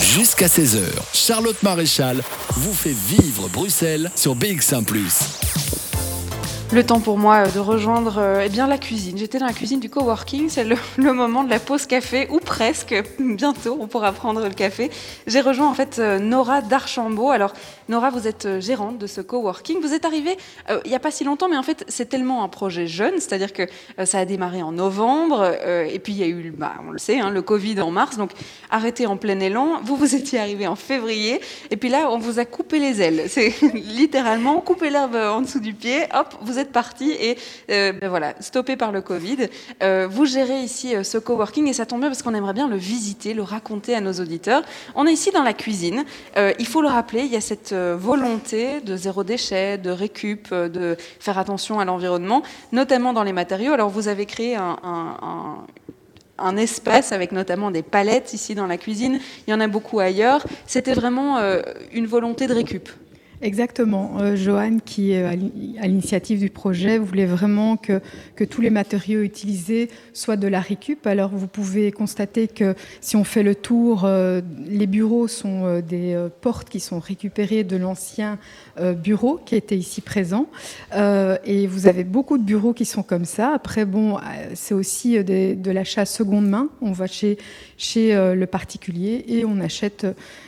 S2: Jusqu'à 16h, Charlotte Maréchal vous fait vivre Bruxelles sur BX1 ⁇
S1: le temps pour moi de rejoindre eh bien, la cuisine. J'étais dans la cuisine du coworking, c'est le, moment de la pause café, ou presque. Bientôt, on pourra prendre le café. J'ai rejoint en fait Nora d'Archambault. Alors, Nora, vous êtes euh, gérante de ce coworking. Vous êtes arrivée euh, il n'y a pas si longtemps, mais en fait, c'est tellement un projet jeune, c'est-à-dire que euh, ça a démarré en novembre, et puis il y a eu, bah, on le sait, hein, le Covid en mars, donc arrêté en plein élan. Vous, vous étiez arrivé en février, et puis là, on vous a coupé les ailes. C'est littéralement couper l'herbe en dessous du pied, hop, vous êtes parti, et ben voilà, stoppé par le Covid. vous gérez ici ce coworking, et ça tombe bien parce qu'on aimerait bien le visiter, le raconter à nos auditeurs. On est ici dans la cuisine. il faut le rappeler, il y a cette volonté de zéro déchet, de récup, euh, de faire attention à l'environnement, notamment dans les matériaux. Alors vous avez créé un, un, espace avec notamment des palettes ici dans la cuisine. Il y en a beaucoup ailleurs. C'était vraiment euh, une volonté de récup.
S6: Exactement. Euh, Joanne, qui est à l'initiative du projet, voulait vraiment que, tous les matériaux utilisés soient de la récup. Alors vous pouvez constater que si on fait le tour, euh, les bureaux sont euh, des portes qui sont récupérées de l'ancien bureau qui était ici présent. et vous avez beaucoup de bureaux qui sont comme ça. Après, bon, c'est aussi de l'achat seconde main. On va chez, chez le particulier et on achète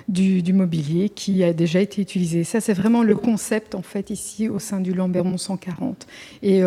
S6: du, du mobilier qui a déjà été utilisé. Ça, c'est vraiment le concept en fait ici au sein du Lambermont 140. Et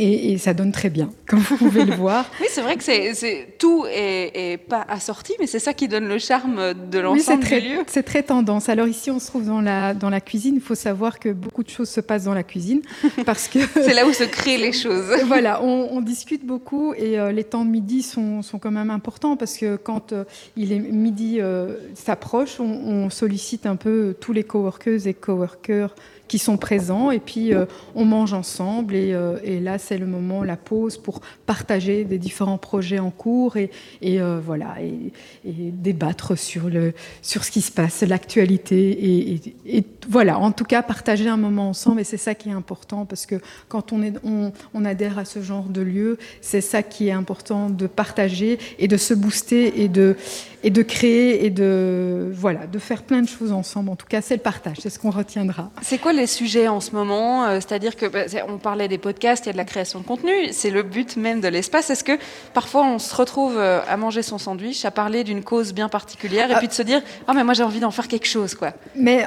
S6: euh, et, ça donne très bien, comme vous pouvez le voir.
S1: oui, c'est vrai que c'est, tout est, pas assorti, mais c'est ça qui donne le charme de l'ensemble
S6: du
S1: lieu.
S6: C'est très tendance. Alors ici, on se trouve dans la, dans la cuisine. Il faut savoir que beaucoup de choses se passent dans la cuisine. parce que
S1: C'est là où se créent les choses.
S6: voilà, on, discute beaucoup et euh, les temps de midi sont, sont, quand même importants parce que quand euh, il est midi euh, s'approche, on, on, sollicite un peu tous les coworkers et coworkers qui sont présents et puis euh, on mange ensemble et, euh, et là c'est le moment, la pause pour partager des différents projets en cours et, euh, voilà et, débattre sur, le, sur ce qui se passe, l'actualité et, voilà, en tout cas partager un moment ensemble et c'est ça qui est important parce que quand on, est, on, adhère à ce genre de lieu, c'est ça qui est important de partager et de se booster et de, et de créer et de, voilà, de faire plein de choses ensemble. En tout cas, c'est le partage, c'est ce qu'on retiendra.
S1: Les sujets en ce moment euh, C'est-à-dire que bah, on parlait des podcasts, il y a de la création de contenu, c'est le but même de l'espace. Est-ce que parfois on se retrouve euh, à manger son sandwich, à parler d'une cause bien particulière, et ah. puis de se dire ah mais moi j'ai envie d'en faire quelque chose quoi.
S6: Mais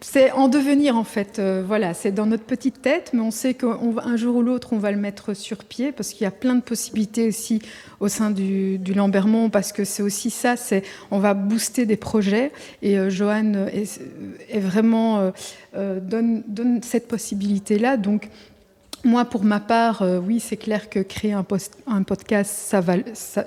S6: c'est en devenir en fait. Euh, voilà, c'est dans notre petite tête, mais on sait qu'un jour ou l'autre on va le mettre sur pied parce qu'il y a plein de possibilités aussi au sein du, du Lambermont parce que c'est aussi ça. C'est on va booster des projets et euh, Joanne est, est vraiment euh, donne, donne cette possibilité là. Donc moi, pour ma part, euh, oui, c'est clair que créer un, podcast,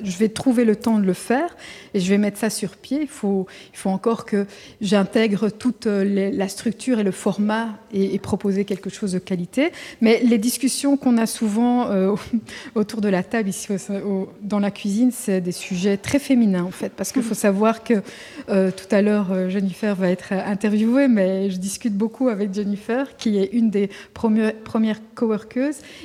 S6: je vais trouver le temps de le faire et je vais mettre ça sur pied. Il faut, il faut encore que j'intègre toute euh, la structure et le format et, proposer quelque chose de qualité. Mais les discussions qu'on a souvent euh, autour de la table ici dans la cuisine, c'est des sujets très féminins en fait, parce qu'il faut savoir que tout à l'heure Jennifer va être interviewée, mais je discute beaucoup avec Jennifer, qui est une des premières, premières coworkers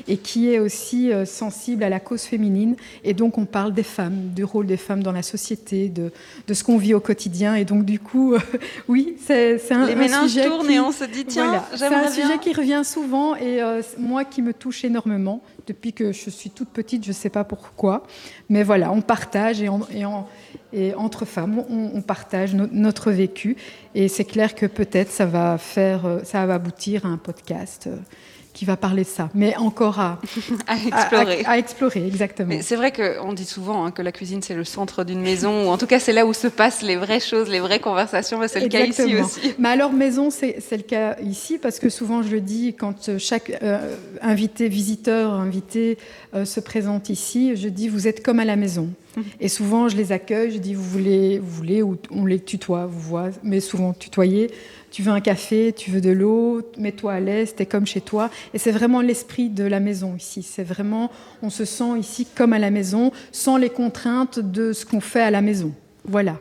S6: et qui est aussi euh, sensible à la cause féminine. Et donc on parle des femmes, du rôle des femmes dans la société, de, de ce qu'on vit au quotidien. Et donc du coup, euh, oui, c'est un,
S1: Les
S6: un
S1: sujet tournent et on se dit tiens,
S6: c'est un sujet qui revient souvent et euh, moi qui me touche énormément depuis que je suis toute petite, je ne sais pas pourquoi, mais voilà, on partage et, et, et entre femmes, on, partage notre vécu et c'est clair que peut-être ça va faire, ça va aboutir à un podcast qui va parler de ça, mais encore à,
S1: à explorer.
S6: À, explorer, exactement.
S1: C'est vrai qu'on dit souvent hein, que la cuisine c'est le centre d'une maison, ou en tout cas c'est là où se passent les vraies choses, les vraies conversations. c'est le cas ici aussi.
S6: Mais alors maison, c'est le cas ici parce que souvent je le dis quand chaque euh, invité, visiteur, invité euh, se présente ici, je dis vous êtes comme à la maison. Mmh. Et souvent je les accueille, je dis vous voulez, vous voulez, ou on les tutoie, vous voit, mais souvent tutoyer tu veux un café, tu veux de l'eau, mets-toi à l'aise, t'es comme chez toi. Et c'est vraiment l'esprit de la maison ici. C'est vraiment, on se sent ici comme à la maison, sans les contraintes de ce qu'on fait à la maison. Voilà.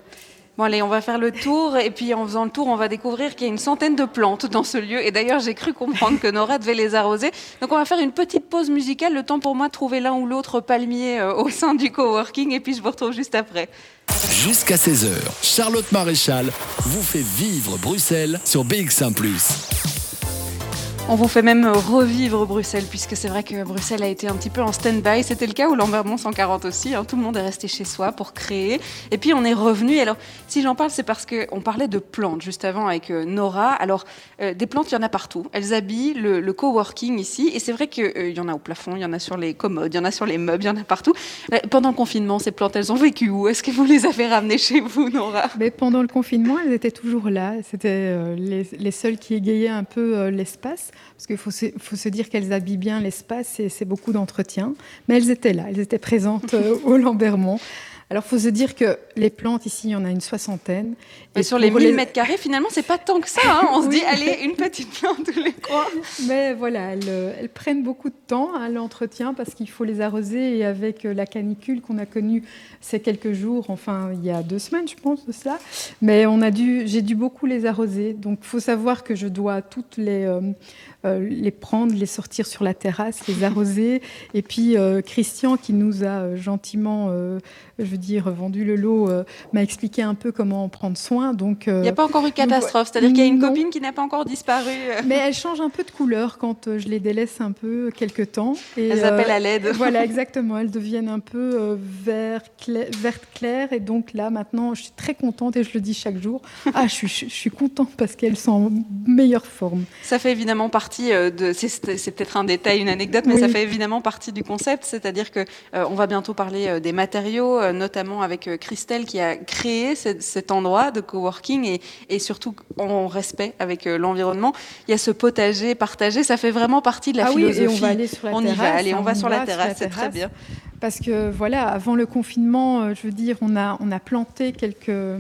S1: Bon allez, on va faire le tour et puis en faisant le tour, on va découvrir qu'il y a une centaine de plantes dans ce lieu. Et d'ailleurs, j'ai cru comprendre que Nora devait les arroser. Donc on va faire une petite pause musicale, le temps pour moi de trouver l'un ou l'autre palmier euh, au sein du coworking et puis je vous retrouve juste après.
S2: Jusqu'à 16h, Charlotte Maréchal vous fait vivre Bruxelles sur BX1 ⁇
S1: on vous fait même revivre Bruxelles, puisque c'est vrai que Bruxelles a été un petit peu en stand-by. C'était le cas où Lambermont 140 aussi. Hein. Tout le monde est resté chez soi pour créer. Et puis on est revenu. Alors, si j'en parle, c'est parce qu'on parlait de plantes juste avant avec euh, Nora. Alors, euh, des plantes, il y en a partout. Elles habillent le, coworking ici. Et c'est vrai qu'il euh, y en a au plafond, il y en a sur les commodes, il y en a sur les meubles, il y en a partout. pendant le confinement, ces plantes, elles ont vécu où? Est-ce que vous les avez ramenées chez vous, Nora?
S6: Mais Pendant le confinement, elles étaient toujours là. C'était les, les seules qui égayaient un peu l'espace parce qu'il faut, se dire qu'elles habillent bien l'espace et c'est beaucoup d'entretien. Mais elles étaient là, elles étaient présentes euh, au Lambermont. Alors, il faut se dire que les plantes, ici, il y en a une soixantaine.
S1: Et, sur les 1000 mètres carrés, finalement, c'est pas tant que ça. Hein. On se dit, allez, une petite plante tous les coins.
S6: Mais voilà, elles, elles, prennent beaucoup de temps à l'entretien parce qu'il faut les arroser. Et avec euh, la canicule qu'on a connue ces quelques jours, enfin, il y a deux semaines, je pense, de cela, mais on a dû, j'ai dû beaucoup les arroser. Donc, il faut savoir que je dois toutes les, euh, euh, les prendre, les sortir sur la terrasse, les arroser. Et puis, Christian, qui nous a gentiment, je veux dire, vendu le lot, m'a expliqué un peu comment en prendre soin. Donc,
S1: euh, il n'y a pas encore eu catastrophe, c'est-à-dire qu'il y a une copine qui n'a pas encore disparu.
S6: Mais elle change un peu de couleur quand euh, je les délaisse un peu quelque temps.
S1: Et, Elles appellent à l'aide.
S6: Voilà, exactement. Elles deviennent un peu vert clair. Et donc là, maintenant, je suis très contente et je le dis chaque jour. Ah, je suis, je suis contente parce qu'elles sont en meilleure forme.
S1: Ça fait évidemment partie de. C'est peut-être un détail, une anecdote, mais ça fait évidemment partie du concept. C'est-à-dire que on va bientôt parler des matériaux, notamment avec Christelle qui a créé cet endroit de coworking et, surtout en respect avec euh, l'environnement. Il y a ce potager partagé, ça fait vraiment partie de la
S6: ah
S1: philosophie.
S6: Oui, et on va aller sur la
S1: on
S6: terrasse.
S1: y va, allez, on, va sur la terrasse, c'est très bien.
S6: Parce que voilà, avant le confinement, euh, je veux dire, on a, on a planté quelques,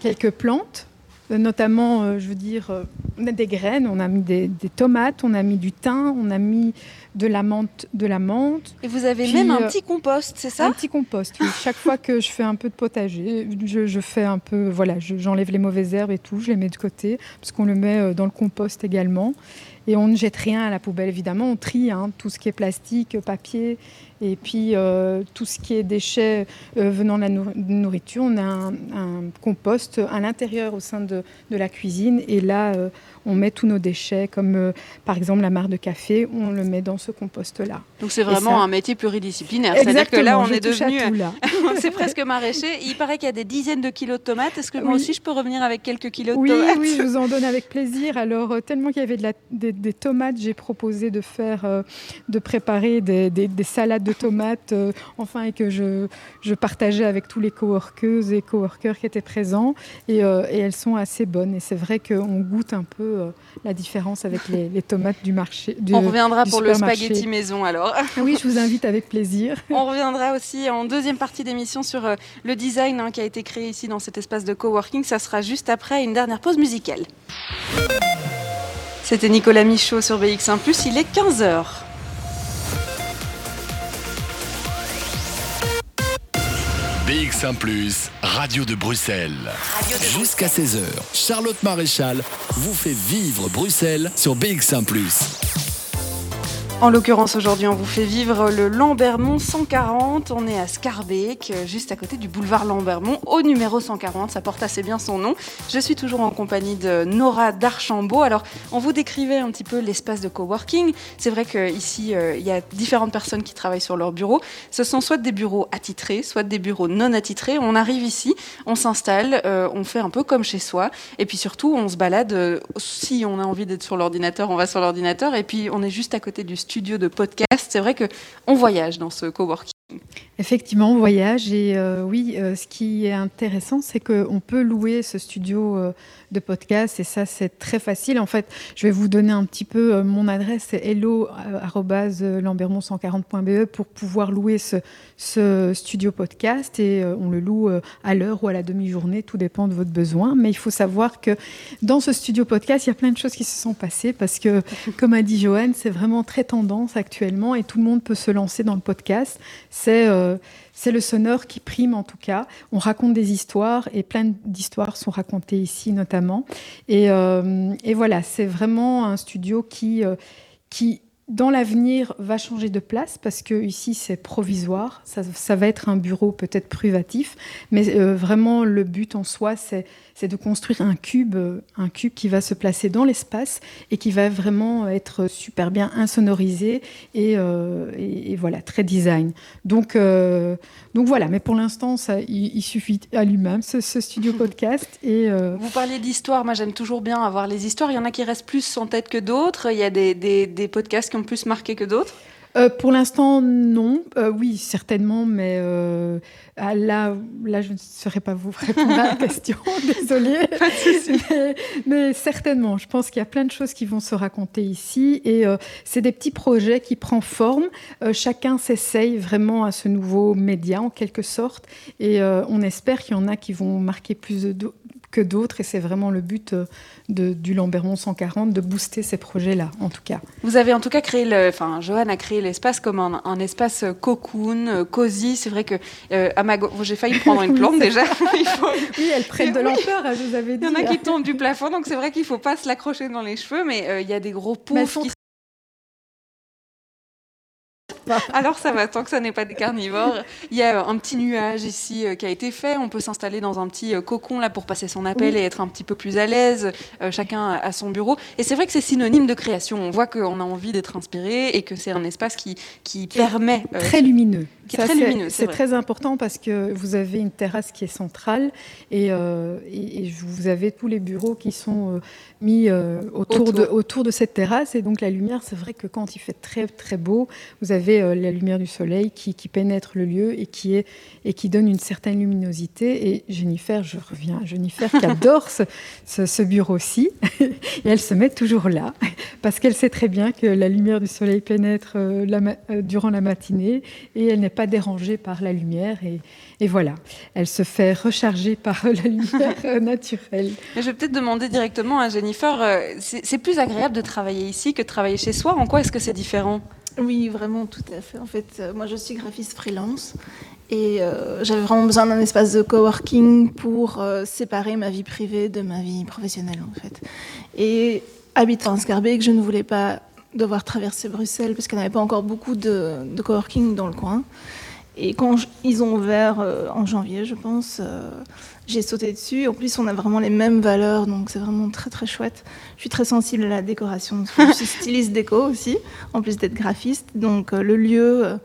S6: quelques plantes euh, notamment, je veux dire, on a des graines, on a mis des, tomates, on a mis du thym, on a mis de la menthe. De la menthe.
S1: Et vous avez même un euh, petit compost, c'est ça?
S6: Un petit compost, oui. Chaque fois que je fais un peu de potager, je, fais un peu, voilà, j'enlève les mauvaises herbes et tout, je les mets de côté, parce qu'on le met euh, dans le compost également. Et on ne jette rien à la poubelle, évidemment. On trie hein, tout ce qui est plastique, papier, et puis euh, tout ce qui est déchets venant de la nourriture. On a un, compost à l'intérieur au sein de, de, la cuisine. Et là, on met tous nos déchets, comme euh, par exemple la mare de café, on le met dans ce compost-là.
S1: Donc c'est vraiment un métier pluridisciplinaire. C'est-à-dire que là, on est devenu. c'est presque maraîcher. Il paraît qu'il y a des dizaines de kilos de tomates. Est-ce que moi aussi, je peux revenir avec quelques kilos
S6: de
S1: tomates
S6: Oui, je vous en donne avec plaisir. Alors, euh, tellement qu'il y avait de la, des, tomates, j'ai proposé de faire, euh, de préparer des, salades de tomates, enfin, et que je, je partageais avec tous les coworkeuses et coworkers qui étaient présents. Et, et elles sont assez bonnes. Et c'est vrai qu'on goûte un peu euh, la différence avec les, tomates du marché.
S1: On reviendra pour le spaghetti maison alors.
S6: Oui, je vous invite avec plaisir.
S1: On reviendra aussi en deuxième partie d'émission sur euh, le design hein, qui a été créé ici dans cet espace de coworking. Ça sera juste après une dernière pause musicale. C'était Nicolas Michaud sur BX1 il est 15h.
S2: BX1 ⁇ Radio de Bruxelles. Jusqu'à 16h, Charlotte Maréchal vous fait vivre Bruxelles sur BX1 ⁇
S1: En l'occurrence, aujourd'hui, on vous fait vivre le Lambermont 140. On est à Scarbeck, juste à côté du boulevard Lambermont, au numéro 140. Ça porte assez bien son nom. Je suis toujours en compagnie de Nora Darchambault. Alors, on vous décrivait un petit peu l'espace de coworking. C'est vrai qu'ici, euh, il y a différentes personnes qui travaillent sur leur bureau. Ce sont soit des bureaux attitrés, soit des bureaux non attitrés. On arrive ici, on s'installe, euh, on fait un peu comme chez soi. Et puis surtout, on se balade. euh, si on a envie d'être sur l'ordinateur, on va sur l'ordinateur. Et puis, on est juste à côté du studio de podcast. C'est vrai que on voyage dans ce coworking.
S6: Effectivement, on voyage et euh, oui, euh, ce qui est intéressant, c'est qu'on peut louer ce studio euh, de podcast et ça, c'est très facile. En fait, je vais vous donner un petit peu euh, mon adresse, c'est hello@lambermont140.be E pour pouvoir louer ce, ce studio podcast et euh, on le loue euh, à l'heure ou à la demi-journée, tout dépend de votre besoin. Mais il faut savoir que dans ce studio podcast, il y a plein de choses qui se sont passées parce que, comme a dit Joanne, c'est vraiment très tendance actuellement et tout le monde peut se lancer dans le podcast. C'est euh, c'est le sonore qui prime en tout cas. On raconte des histoires et plein d'histoires sont racontées ici notamment. Et, euh, et voilà, c'est vraiment un studio qui, euh, qui dans l'avenir, va changer de place parce que ici c'est provisoire. Ça, ça va être un bureau peut-être privatif, mais euh, vraiment le but en soi, c'est de construire un cube, euh, un cube qui va se placer dans l'espace et qui va vraiment être super bien insonorisé et, euh, et, et voilà très design. Donc euh, donc voilà. Mais pour l'instant, ça il, il suffit à lui-même ce, ce studio podcast et
S1: Vous parliez d'histoire, moi j'aime toujours bien avoir les histoires. Il y en a qui restent plus en tête que d'autres. Il y a des, des, des podcasts qui ont plus marqué que d'autres?
S6: Euh, pour l'instant, non. Euh, oui, certainement, mais euh, ah, là, là, je ne saurais pas vous répondre à la question. Désolée. mais, mais certainement, je pense qu'il y a plein de choses qui vont se raconter ici. Et c'est des petits projets qui prennent forme. Chacun s'essaye vraiment à ce nouveau média, en quelque sorte. Et on espère qu'il y en a qui vont marquer plus de que d'autres. Et c'est vraiment le but euh, de, du Lambermont 140, de booster ces projets-là, en tout cas.
S1: Vous avez en tout cas créé, le, enfin, Johan a créé l'espace comme un, un espace cocoon, euh, cosy. C'est vrai que euh, à ma gauche, j'ai failli prendre une plante déjà. Il faut-
S6: Oui, elles prennent de l'ampleur, hein, je vous avais
S1: Il
S6: dit.
S1: y en a qui tombent du plafond, donc c'est vrai qu'il faut pas se l'accrocher dans les cheveux, mais euh, il y a des gros poufs
S6: sont
S1: Alors ça va, tant que ça n'est pas des carnivores. Il y a euh, un petit nuage ici euh, qui a été fait. On peut s'installer dans un petit euh, cocon là pour passer son appel
S6: Oui.
S1: et être un petit peu plus à l'aise. Chacun à son bureau. Et c'est vrai que c'est synonyme de création. On voit qu'on a envie d'être inspiré et que c'est un espace qui, qui permet.
S6: Très lumineux.
S1: c'est
S6: très important parce que vous avez une terrasse qui est centrale et, euh, et- et vous avez tous les bureaux qui sont euh, mis euh, autour, De,
S1: Autour.
S6: autour de cette terrasse. Et donc la lumière, c'est vrai que quand il fait très très beau, vous avez euh, la lumière du soleil qui, pénètre le lieu et qui, donne une certaine luminosité. Et Jennifer, je reviens, Jennifer qui adore ce, bureau-ci, et elle se met toujours là parce qu'elle sait très bien que la lumière du soleil pénètre euh, euh, durant la matinée et elle n'est pas dérangée par la lumière. Et, voilà, elle se fait recharger par la lumière naturelle.
S1: Mais je vais peut-être demander directement à Jennifer. c'est plus agréable de travailler ici que de travailler chez soi. En quoi est-ce que c'est différent?
S7: Oui, vraiment, tout à fait. En fait, euh, moi, je suis graphiste freelance et euh, j'avais vraiment besoin d'un espace de coworking pour euh, séparer ma vie privée de ma vie professionnelle, en fait. Et habitant à Scarbeck, je ne voulais pas devoir traverser Bruxelles parce qu'il n'y avait pas encore beaucoup de, coworking dans le coin. Et quand ils ont ouvert en janvier, je pense, j'ai sauté dessus. En plus, on a vraiment les mêmes valeurs, donc c'est vraiment très très chouette. Je suis très sensible à la décoration, je suis styliste déco aussi, en plus d'être graphiste. Donc euh, le lieu, euh,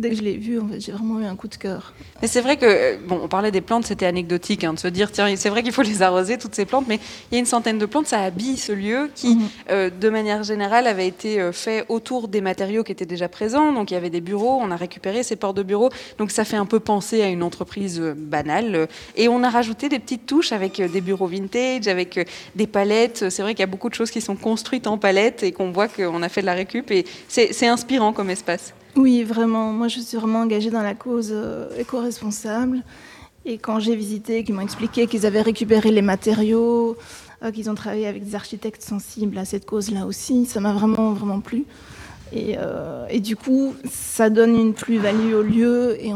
S7: dès que je l'ai vu, en fait, j'ai vraiment eu un coup de cœur.
S1: Mais c'est vrai que, bon, on parlait des plantes, c'était anecdotique, hein, de se dire, tiens, c'est vrai qu'il faut les arroser, toutes ces plantes, mais il y a une centaine de plantes, ça habille ce lieu qui,
S7: Mhm.
S1: euh, de manière générale, avait été euh, fait autour des matériaux qui étaient déjà présents. Donc il y avait des bureaux, on a récupéré ces ports de bureaux, donc ça fait un peu penser à une entreprise euh, banale. Et on a rajouté des petites touches avec des bureaux vintage, avec des palettes. C'est vrai qu'il y a beaucoup de choses qui sont construites en palettes et qu'on voit qu'on a fait de la récup, et c'est inspirant comme espace.
S7: Oui, vraiment. Moi, je suis vraiment engagée dans la cause euh, éco-responsable. Et quand j'ai visité, qu'ils m'ont expliqué qu'ils avaient récupéré les matériaux, euh, qu'ils ont travaillé avec des architectes sensibles à cette cause-là aussi, ça m'a vraiment, vraiment plu. Et, euh, du coup, ça donne une plus-value au lieu et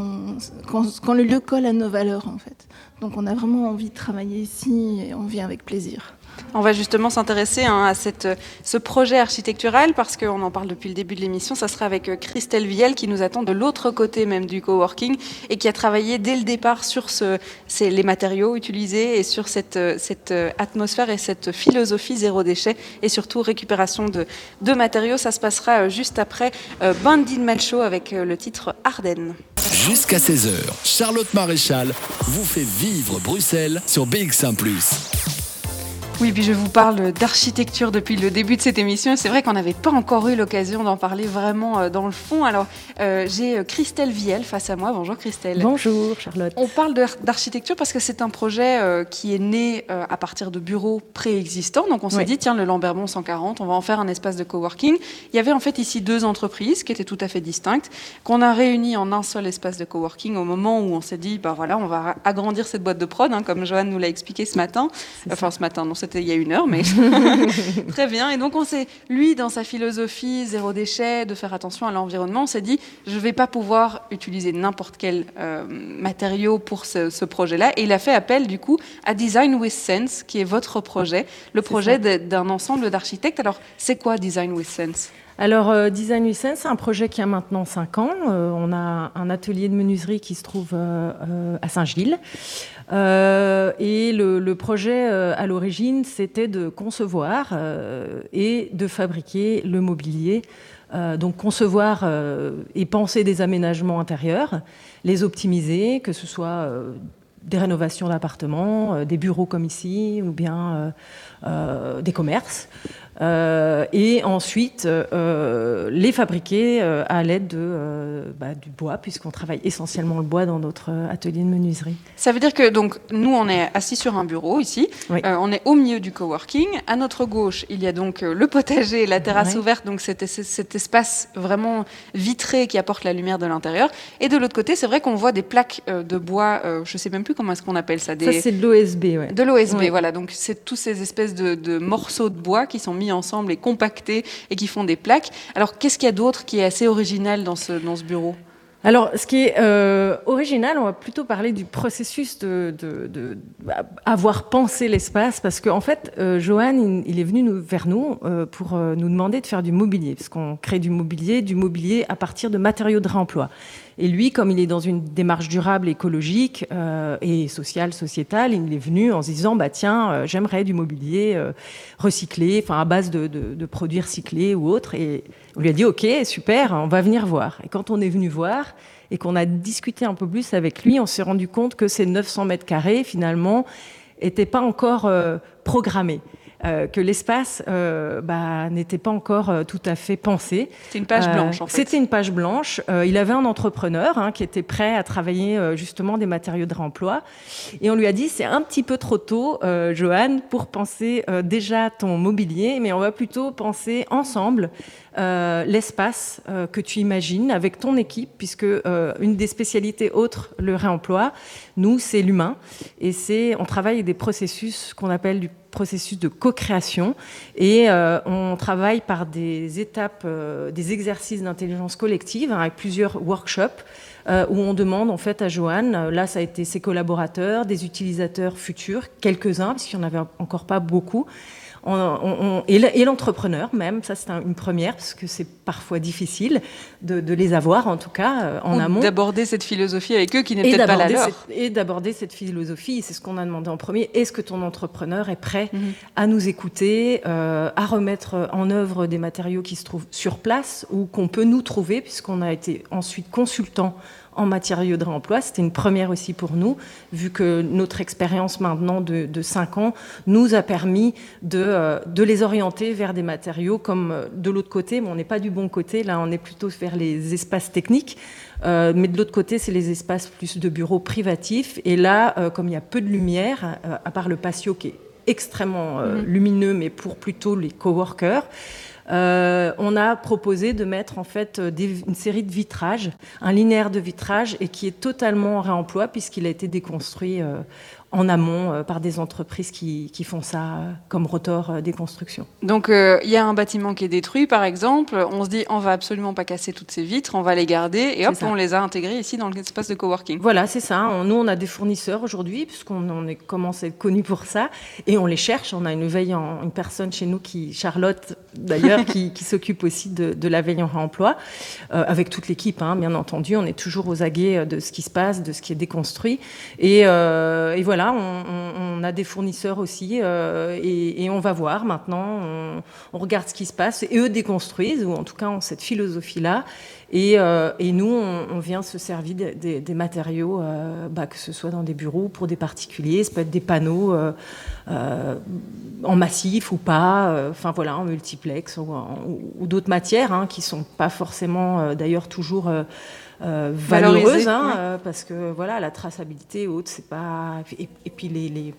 S7: quand, quand le lieu colle à nos valeurs, en fait. Donc, on a vraiment envie de travailler ici et on vient avec plaisir.
S1: On va justement s'intéresser hein, à cette, ce projet architectural parce qu'on en parle depuis le début de l'émission. Ça sera avec euh, Christelle Viel qui nous attend de l'autre côté même du coworking et qui a travaillé dès le départ sur les matériaux utilisés et sur cette, euh, euh, atmosphère et cette philosophie zéro déchet et surtout récupération de, matériaux. Ça se passera juste après Bandit Malcho avec le titre Ardennes.
S2: Jusqu'à 16h, Charlotte Maréchal vous fait vivre Bruxelles sur BX1 ⁇
S1: oui, puis je vous parle d'architecture depuis le début de cette émission. C'est vrai qu'on n'avait pas encore eu l'occasion d'en parler vraiment euh, dans le fond. Alors, euh, j'ai euh, Christelle Viel face à moi. Bonjour Christelle.
S8: Bonjour Charlotte.
S1: On parle d'architecture parce que c'est un projet qui est né à partir de bureaux préexistants. Donc, on s'est dit, tiens, le Lambermont 140, on va en faire un espace de coworking. Il y avait en fait ici deux entreprises qui étaient tout à fait distinctes, qu'on a réunies en un seul espace de coworking au moment où on s'est dit, bah voilà, on va agrandir cette boîte de prod, hein, comme Joanne nous l'a expliqué ce matin. Enfin, ce matin, non, c'était il y a une heure, mais très bien. Et donc, on s'est, lui, dans sa philosophie zéro déchet, de faire attention à l'environnement, on s'est dit, je ne vais pas pouvoir utiliser n'importe quel euh, matériau pour ce, projet-là. Et il a fait appel, du coup, à Design with Sense, qui est votre projet, le projet d'un ensemble d'architectes. Alors, c'est quoi Design with Sense?
S8: Alors, euh, Design with Sense, c'est un projet qui a maintenant 5 ans. Euh, on a un atelier de menuiserie qui se trouve à Saint-Gilles. Euh, et le, projet euh, à l'origine, c'était de concevoir euh, et de fabriquer le mobilier. donc concevoir et penser des aménagements intérieurs, les optimiser, que ce soit des rénovations d'appartements, des bureaux comme ici, ou bien des commerces. Euh, et ensuite euh, les fabriquer euh, à l'aide de, bah, du bois, puisqu'on travaille essentiellement le bois dans notre atelier de menuiserie.
S1: Ça veut dire que donc nous on est assis sur un bureau ici, on est au milieu du coworking. À notre gauche, il y a donc le potager, la terrasse ouverte, donc cet, cet, espace vraiment vitré qui apporte la lumière de l'intérieur. Et de l'autre côté, c'est vrai qu'on voit des plaques de bois, je sais même plus comment est-ce qu'on appelle ça. Des...
S8: Ça c'est de l'OSB, ouais.
S1: De l'OSB, voilà. Donc c'est tous ces espèces de, de morceaux de bois qui sont mis ensemble et compactés et qui font des plaques. Alors, qu'est-ce qu'il y a d'autre qui est assez original dans ce, dans ce bureau?
S8: Alors, ce qui est euh, original, on va plutôt parler du processus de, de, avoir pensé l'espace, parce qu'en en fait, euh, Johan, il, est venu vers nous euh, pour nous demander de faire du mobilier, parce qu'on crée du mobilier, du mobilier à partir de matériaux de réemploi. Et lui, comme il est dans une démarche durable, écologique euh, et sociale, sociétale, il est venu en se disant bah tiens, euh, j'aimerais du mobilier euh, recyclé, enfin à base de, de, de, produits recyclés ou autre. Et on lui a dit ok, super, on va venir voir. Et quand on est venu voir et qu'on a discuté un peu plus avec lui, on s'est rendu compte que ces 900 mètres carrés finalement n'étaient pas encore programmés. Euh, que l'espace euh, bah, n'était pas encore euh, tout à fait pensé.
S1: C'était une page blanche, en fait.
S8: C'était une page blanche. il avait un entrepreneur hein, qui était prêt à travailler justement des matériaux de réemploi. Et on lui a dit, c'est un petit peu trop tôt, Johan, pour penser déjà ton mobilier, mais on va plutôt penser ensemble euh, l'espace euh, que tu imagines avec ton équipe, puisque euh, une des spécialités autres, le réemploi, nous, c'est l'humain. Et c'est, on travaille des processus qu'on appelle du processus de co-création. Et on travaille par des étapes, des exercices d'intelligence collective hein, avec plusieurs workshops. où on demande en fait à Joanne, là ça a été ses collaborateurs, des utilisateurs futurs, quelques-uns, parce qu'il n'y en avait encore pas beaucoup, et l'entrepreneur même, ça c'est une première, parce que c'est parfois difficile de, les avoir, en tout cas, euh, en amont.
S1: D'aborder cette philosophie avec eux qui n'est peut-être pas la leur.
S8: et d'aborder cette philosophie, c'est ce qu'on a demandé en premier. Est-ce que ton entrepreneur est prêt mhm. à nous écouter, euh, à remettre en œuvre des matériaux qui se trouvent sur place ou qu'on peut nous trouver, puisqu'on a été ensuite consultant en matériaux de réemploi. C'était une première aussi pour nous, vu que notre expérience maintenant de, de 5 ans nous a permis de, euh, de, les orienter vers des matériaux comme euh, de l'autre côté, mais on n'est pas du bon côté, là on est plutôt vers les espaces techniques. Euh, mais de l'autre côté, c'est les espaces plus de bureaux privatifs. Et là, comme il y a peu de lumière, à part le patio qui est extrêmement mm-hmm. lumineux, mais pour plutôt les coworkers, euh, on a proposé de mettre en fait une série de vitrages, un linéaire de vitrage, et qui est totalement en réemploi puisqu'il a été déconstruit euh, en amont par des entreprises qui, qui font ça comme rotor des constructions.
S1: Donc il y a un bâtiment qui est détruit, par exemple, on se dit on va absolument pas casser toutes ces vitres, on va les garder et hop, on les a intégrées ici dans l'espace de coworking.
S8: Voilà, c'est ça. Nous, on a des fournisseurs aujourd'hui puisqu'on on est commencé à être connu pour ça et on les cherche. On a une veille en, une personne chez nous qui, Charlotte d'ailleurs, qui, s'occupe aussi de, la veille en réemploi avec toute l'équipe, hein, bien entendu. On est toujours aux aguets de ce qui se passe, de ce qui est déconstruit et, et voilà, on, a des fournisseurs aussi et, et, on va voir maintenant. On, regarde ce qui se passe et eux déconstruisent, ou en tout cas ont cette philosophie-là. Et, euh, et nous, on, vient se servir des, matériaux, euh, bah, que ce soit dans des bureaux pour des particuliers, ça peut être des panneaux euh, en massif ou pas, enfin voilà, en multiplex ou, ou, d'autres matières hein, qui sont pas forcément d'ailleurs toujours hein, parce que voilà, la traçabilité haute, c'est pas. Et, et puis les, les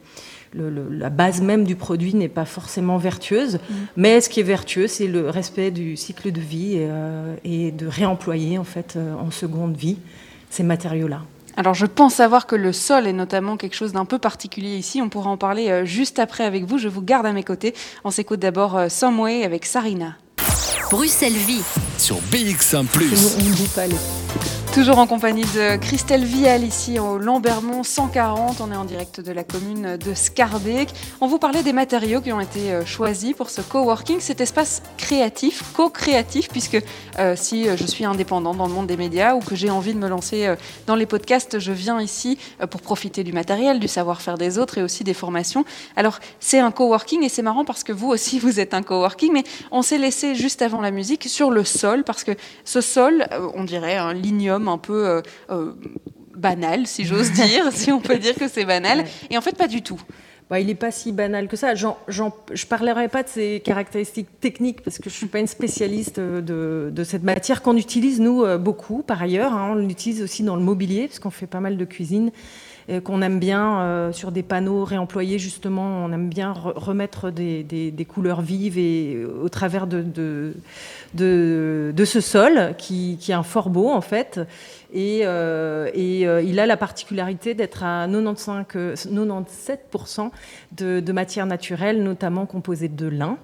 S8: la base même du produit n'est pas forcément vertueuse, mm. mais ce qui est vertueux, c'est le respect du cycle de vie et, euh, de réemployer en fait euh, en seconde vie ces matériaux-là.
S1: Alors je pense savoir que le sol est notamment quelque chose d'un peu particulier ici. On pourra en parler euh, juste après avec vous. Je vous garde à mes côtés. On s'écoute d'abord Someway avec Sarina.
S3: Bruxelles Vie.
S2: Sur BX1 ⁇
S1: On ne dit pas les Toujours en compagnie de Christelle Vial ici au Lambermont 140. On est en direct de la commune de Scarbeck. On vous parlait des matériaux qui ont été euh, choisis pour ce coworking, cet espace créatif, co-créatif, puisque euh, si je suis indépendant dans le monde des médias ou que j'ai envie de me lancer euh, dans les podcasts, je viens ici pour profiter du matériel, du savoir-faire des autres et aussi des formations. Alors c'est un coworking et c'est marrant parce que vous aussi vous êtes un coworking, mais on s'est laissé juste avant la musique sur le sol parce que ce sol, on dirait un lignum un peu euh, euh, banal, si j'ose dire, si on peut dire que c'est banal. Et en fait, pas du tout.
S8: Bah, il n'est pas si banal que ça. je ne parlerai pas de ses caractéristiques techniques parce que je ne suis pas une spécialiste de, cette matière qu'on utilise, nous, euh, beaucoup par ailleurs. Hein. on l'utilise aussi dans le mobilier parce qu'on fait pas mal de cuisine qu'on aime bien sur des panneaux réemployés justement, on aime bien remettre des, couleurs vives et au travers de, ce sol qui, est un fort beau en fait. Et, euh, euh, il a la particularité d'être à 95, 97% de, de matière naturelle, notamment composée de lin.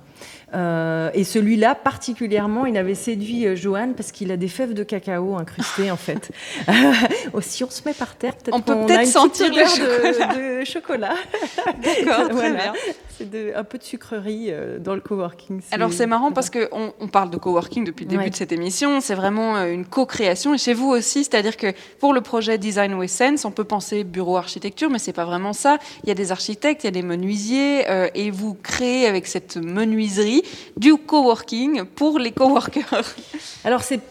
S8: Euh, et celui-là, particulièrement, il avait séduit euh, Johan parce qu'il a des fèves de cacao incrustées, en fait. si on se met par terre, peut-être
S1: on peut peut-être sentir le chocolat.
S8: De, de chocolat.
S1: D'accord, très bien.
S8: C'est un peu de sucrerie euh, dans le coworking.
S1: Alors c'est marrant parce qu'on on parle de coworking depuis le début de cette émission. C'est vraiment une co-création. Et chez vous aussi, c'est-à-dire que pour le projet Design with Sense, on peut penser bureau architecture, mais c'est pas vraiment ça. Il y a des architectes, il y a des menuisiers, et vous créez avec cette menuiserie du coworking pour les coworkers.
S8: Alors c'est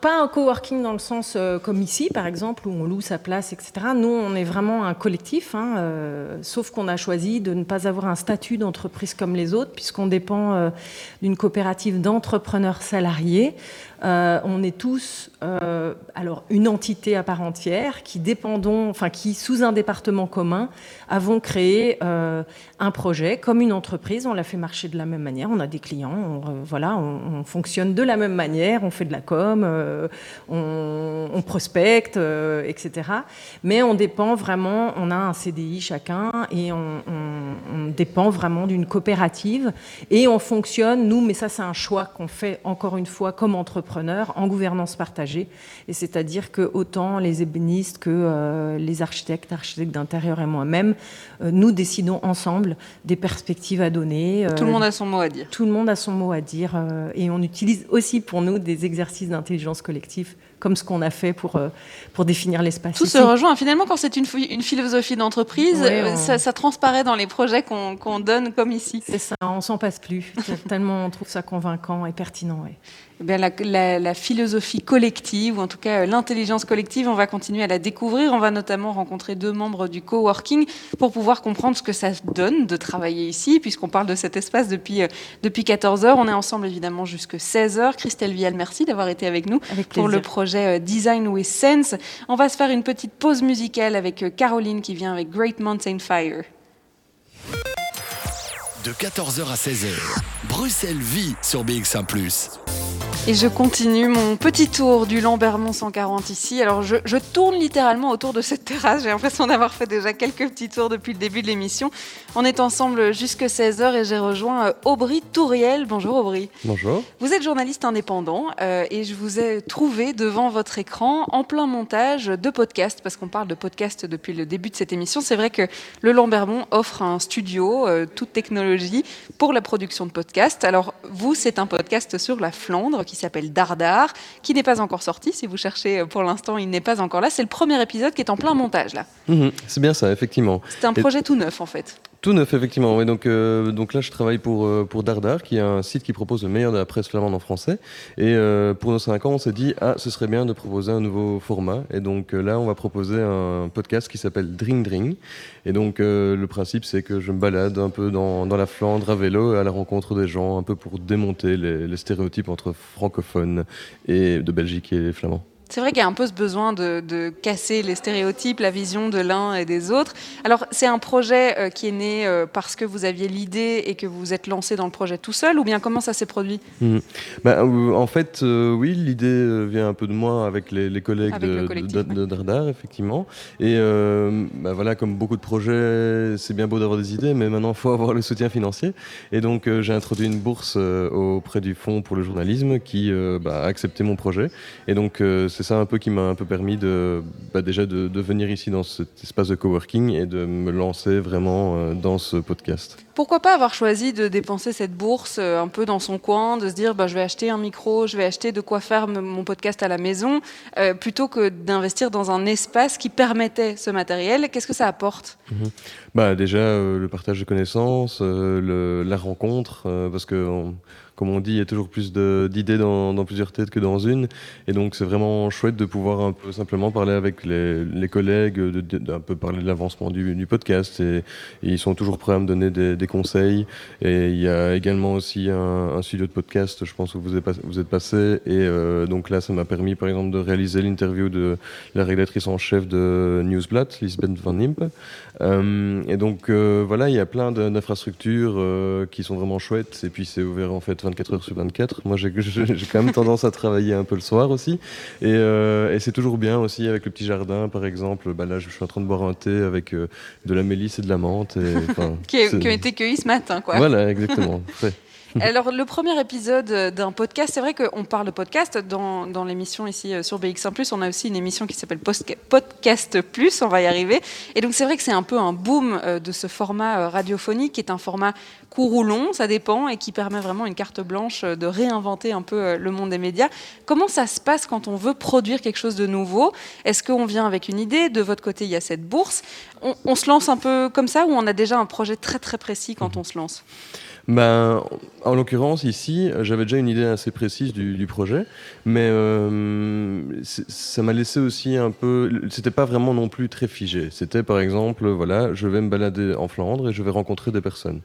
S8: pas un coworking dans le sens euh, comme ici, par exemple, où on loue sa place, etc. Nous, on est vraiment un collectif, hein, euh, sauf qu'on a choisi de ne pas avoir un statut d'entreprise comme les autres, puisqu'on dépend euh, d'une coopérative d'entrepreneurs salariés. Euh, on est tous euh, alors une entité à part entière qui dépendons, enfin qui sous un département commun avons créé euh, un projet comme une entreprise. On l'a fait marcher de la même manière. On a des clients, on, voilà, on, fonctionne de la même manière. On fait de la com, on, prospecte, etc. Mais on dépend vraiment. On a un CDI chacun et on, dépend vraiment d'une coopérative et on fonctionne nous. Mais ça c'est un choix qu'on fait encore une fois comme entreprise en gouvernance partagée. Et c'est-à-dire que autant les ébénistes que euh, les architectes, architectes d'intérieur et moi-même, euh, nous décidons ensemble des perspectives à donner.
S1: tout le monde a son mot à dire.
S8: Tout le monde a son mot à dire. Euh, et on utilise aussi pour nous des exercices d'intelligence collective comme ce qu'on a fait pour, pour définir l'espace.
S1: Tout se rejoint. Finalement, quand c'est une, une, philosogie d'entreprise, ça, transparaît dans les projets qu'on donne comme ici.
S8: C'est ça, on s'en passe plus. tellement on trouve ça convaincant et pertinent.
S1: Eh la, philosophie collective, ou en tout cas euh, l'intelligence collective, on va continuer à la découvrir. On va notamment rencontrer deux membres du coworking pour pouvoir comprendre ce que ça donne de travailler ici, puisqu'on parle de cet espace depuis, euh, depuis 14 heures. On est ensemble évidemment jusque 16 heures. Christelle Vial, merci d'avoir été avec nous pour le projet euh, Design with Sense. On va se faire une petite pause musicale avec Caroline qui vient avec Great Mountain Fire.
S2: De 14h à 16h, Bruxelles vit sur BX1 ⁇
S1: Et je continue mon petit tour du Lambermont 140 ici. Alors je, je tourne littéralement autour de cette terrasse. J'ai l'impression d'avoir fait déjà quelques petits tours depuis le début de l'émission. On est ensemble jusque 16h et j'ai rejoint euh, Aubry Touriel. Bonjour Aubry.
S9: Bonjour.
S1: Vous êtes journaliste indépendant euh, et je vous ai trouvé devant votre écran en plein montage de podcast parce qu'on parle de podcast depuis le début de cette émission. C'est vrai que le Lambermont offre un studio, euh, toute technologie, pour la production de podcasts. Alors vous, c'est un podcast sur la Flandre qui s'appelle Dardar, qui n'est pas encore sorti. Si vous cherchez euh, pour l'instant, il n'est pas encore là. C'est le premier épisode qui est en plein montage là.
S9: Mhm, c'est bien ça, effectivement.
S1: C'est un projet tout neuf en fait.
S9: Tout neuf, effectivement. Oui, donc, euh, donc là, je travaille pour, euh, pour Dardar, qui est un site qui propose le meilleur de la presse flamande en français. Et euh, pour nos 5 ans, on s'est dit, ah, ce serait bien de proposer un nouveau format. Et donc là, on va proposer un podcast qui s'appelle Dring Dring. Et donc, le principe, c'est que je me balade un peu dans, dans, la Flandre à vélo, à la rencontre des gens, un peu pour démonter les, les stéréotypes entre francophones et de Belgique et les flamands.
S1: C'est vrai qu'il y a un peu ce besoin de, de, casser les stéréotypes, la vision de l'un et des autres. Alors, c'est un projet euh, qui est né euh, parce que vous aviez l'idée et que vous vous êtes lancé dans le projet tout seul, ou bien comment ça s'est produit?
S9: Mmh. bah, euh, En fait, oui, l'idée vient un peu de moi avec les, les collègues
S1: avec
S9: de,
S1: de,
S9: Dardar, effectivement. Et bah, voilà, comme beaucoup de projets, c'est bien beau d'avoir des idées, mais maintenant, il faut avoir le soutien financier. Et donc, j'ai introduit une bourse auprès du Fonds pour le journalisme qui bah, a accepté mon projet. Et donc, c'est ça un peu qui m'a un peu permis de bah déjà de, de, venir ici dans cet espace de coworking et de me lancer vraiment euh, dans ce podcast.
S1: Pourquoi pas avoir choisi de dépenser cette bourse euh, un peu dans son coin, de se dire bah, je vais acheter un micro, je vais acheter de quoi faire mon podcast à la maison, euh, plutôt que d'investir dans un espace qui permettait ce matériel? Qu'est-ce que ça apporte?
S9: Mmh. bah, Déjà, euh, le partage de connaissances, euh, le, la rencontre, parce que, on, comme on dit, il y a toujours plus d'idées dans, dans, plusieurs têtes que dans une. Et donc, c'est vraiment chouette de pouvoir un peu simplement parler avec les, les collègues, d'un peu parler de l'avancement du, du, podcast. Et, ils sont toujours prêts à me donner des, des, conseils. Et il y a également aussi un, un studio de podcast, je pense, où vous êtes, vous êtes passé. Et euh, donc là, ça m'a permis, par exemple, de réaliser l'interview de la rédactrice en chef de Newsblatt, Lisbeth Van Impe. Euh, et donc, euh, voilà, il y a plein d'infrastructures euh, qui sont vraiment chouettes. Et puis, c'est ouvert en fait 24 heures sur 24. Moi, j'ai quand même tendance à travailler un peu le soir aussi. Et, euh, et c'est toujours bien aussi avec le petit jardin, par exemple. Bah, là, je suis en train de boire un thé avec euh, de la mélisse et de la menthe. Et,
S1: qui, est, qui, ont été cueillis ce matin, quoi.
S9: Voilà, exactement.
S1: Alors, le premier épisode d'un podcast, c'est vrai qu'on parle de podcast dans, dans l'émission ici sur BX1+. On a aussi une émission qui s'appelle Podcast Plus, on va y arriver. Et donc, c'est vrai que c'est un peu un boom de ce format radiophonique qui est un format court ou long, ça dépend, et qui permet vraiment une carte blanche de réinventer un peu le monde des médias. Comment ça se passe quand on veut produire quelque chose de nouveau? Est-ce qu'on vient avec une idée? De votre côté, il y a cette bourse. On, on, se lance un peu comme ça ou on a déjà un projet très très précis quand on se lance?
S9: Ben, en l'occurrence, ici, j'avais déjà une idée assez précise du, du projet, mais euh, ça m'a laissé aussi un peu. C'était pas vraiment non plus très figé. C'était par exemple, voilà, je vais me balader en Flandre et je vais rencontrer des personnes.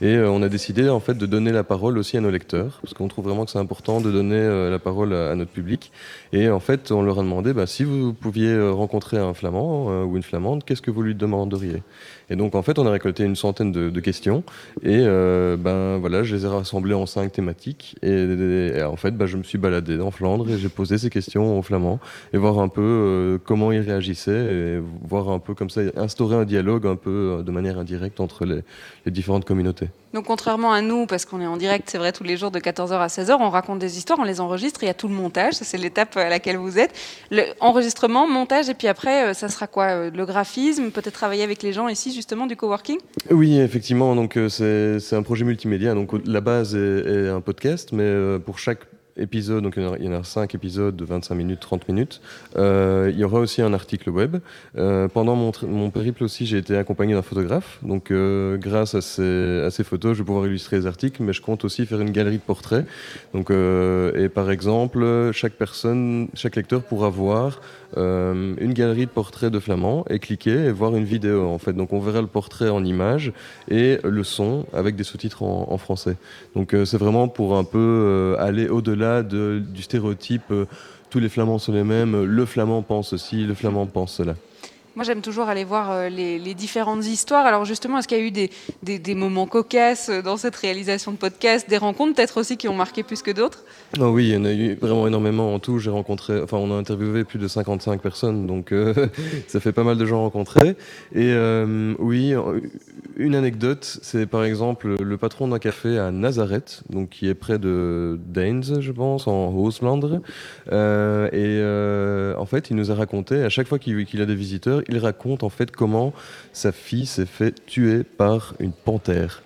S9: Et euh, on a décidé en fait de donner la parole aussi à nos lecteurs, parce qu'on trouve vraiment que c'est important de donner euh, la parole à, à, notre public. Et en fait, on leur a demandé, bah, si vous pouviez rencontrer un flamand euh, ou une flamande, qu'est-ce que vous lui demanderiez? Et donc, en fait, on a récolté une centaine de, questions et euh, ben voilà, je les ai rassemblés en cinq thématiques et, en fait, ben, je me suis baladé en Flandre et j'ai posé ces questions aux Flamands et voir un peu euh, comment ils réagissaient et voir un peu comme ça instaurer un dialogue un peu euh, de manière indirecte entre les, différentes communautés.
S1: Donc contrairement à nous, parce qu'on est en direct, c'est vrai, tous les jours de 14h à 16h, on raconte des histoires, on les enregistre, il y a tout le montage, c'est l'étape à laquelle vous êtes. Le enregistrement, montage, et puis après, ça sera quoi Le graphisme, peut-être travailler avec les gens ici justement du coworking?
S9: Oui, effectivement, donc c'est un projet multimédia, donc la base est, est un podcast, mais pour chaque épisodes, donc il y en a 5 épisodes de 25 minutes, 30 minutes. Euh, il y aura aussi un article web. Euh, pendant mon, mon, périple aussi, j'ai été accompagné d'un photographe. Donc euh, grâce à ces, à ces, photos, je vais pouvoir illustrer les articles, mais je compte aussi faire une galerie de portraits. Donc, et par exemple, chaque personne, chaque lecteur pourra voir une galerie de portraits de flamands et cliquer et voir une vidéo en fait. Donc on verra le portrait en image et le son avec des sous-titres en, en, français. Donc c'est vraiment pour un peu aller au-delà du stéréotype tous les flamands sont les mêmes, le flamand pense ceci, le flamand pense cela.
S1: Moi, j'aime toujours aller voir euh, les, différentes histoires. Alors, justement, est-ce qu'il y a eu des, moments cocasses euh, dans cette réalisation de podcast, des rencontres peut-être aussi qui ont marqué plus que d'autres?
S9: Non, Oui, il y en a eu vraiment énormément en tout. J'ai rencontré, enfin, on a interviewé plus de 55 personnes, donc euh, ça fait pas mal de gens rencontrés. Et oui, une anecdote, c'est par exemple le patron d'un café à Nazareth, donc qui est près de Daines, je pense, en Hauslandre. et en fait, il nous a raconté, à chaque fois qu'il a des visiteurs, il raconte en fait comment sa fille s'est fait tuer par une panthère.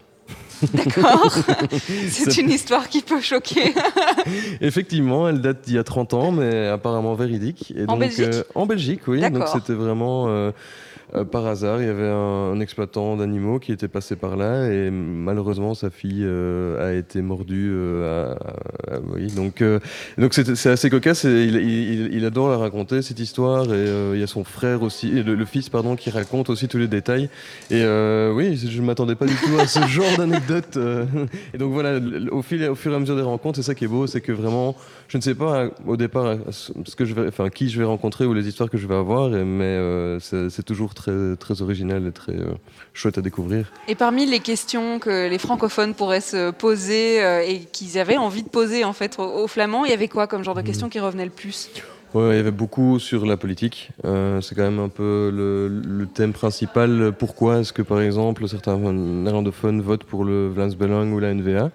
S1: D'accord. C'est une histoire qui peut choquer.
S9: Effectivement, elle date d'il y a 30 ans, mais apparemment véridique.
S1: Et en Belgique euh,
S9: En Belgique, oui. Donc c'était vraiment. Euh, euh, par hasard, il y avait un, exploitant d'animaux qui était passé par là et malheureusement sa fille euh, a été mordue. Euh, oui, donc donc c'est assez cocasse. Et il, adore la raconter cette histoire et il y a son frère aussi, le, fils pardon, qui raconte aussi tous les détails. Et oui, je m'attendais pas du tout à ce genre d'anecdote. et donc voilà, au, fil, au fur et à mesure des rencontres, c'est ça qui est beau, c'est que vraiment, je ne sais pas au départ ce que je vais, enfin qui je vais rencontrer ou les histoires que je vais avoir, mais c'est toujours très, très original et très euh, chouette à découvrir.
S1: Et parmi les questions que les francophones pourraient se poser euh, et qu'ils avaient envie de poser en fait aux, Flamands, il y avait quoi comme genre de questions qui revenaient le plus?
S9: Ouais, il y avait beaucoup sur la politique. Euh, c'est quand même un peu le, thème principal. Pourquoi est-ce que, par exemple, certains néerlandophones votent pour le Vlaams Belang ou la NVA
S1: euh,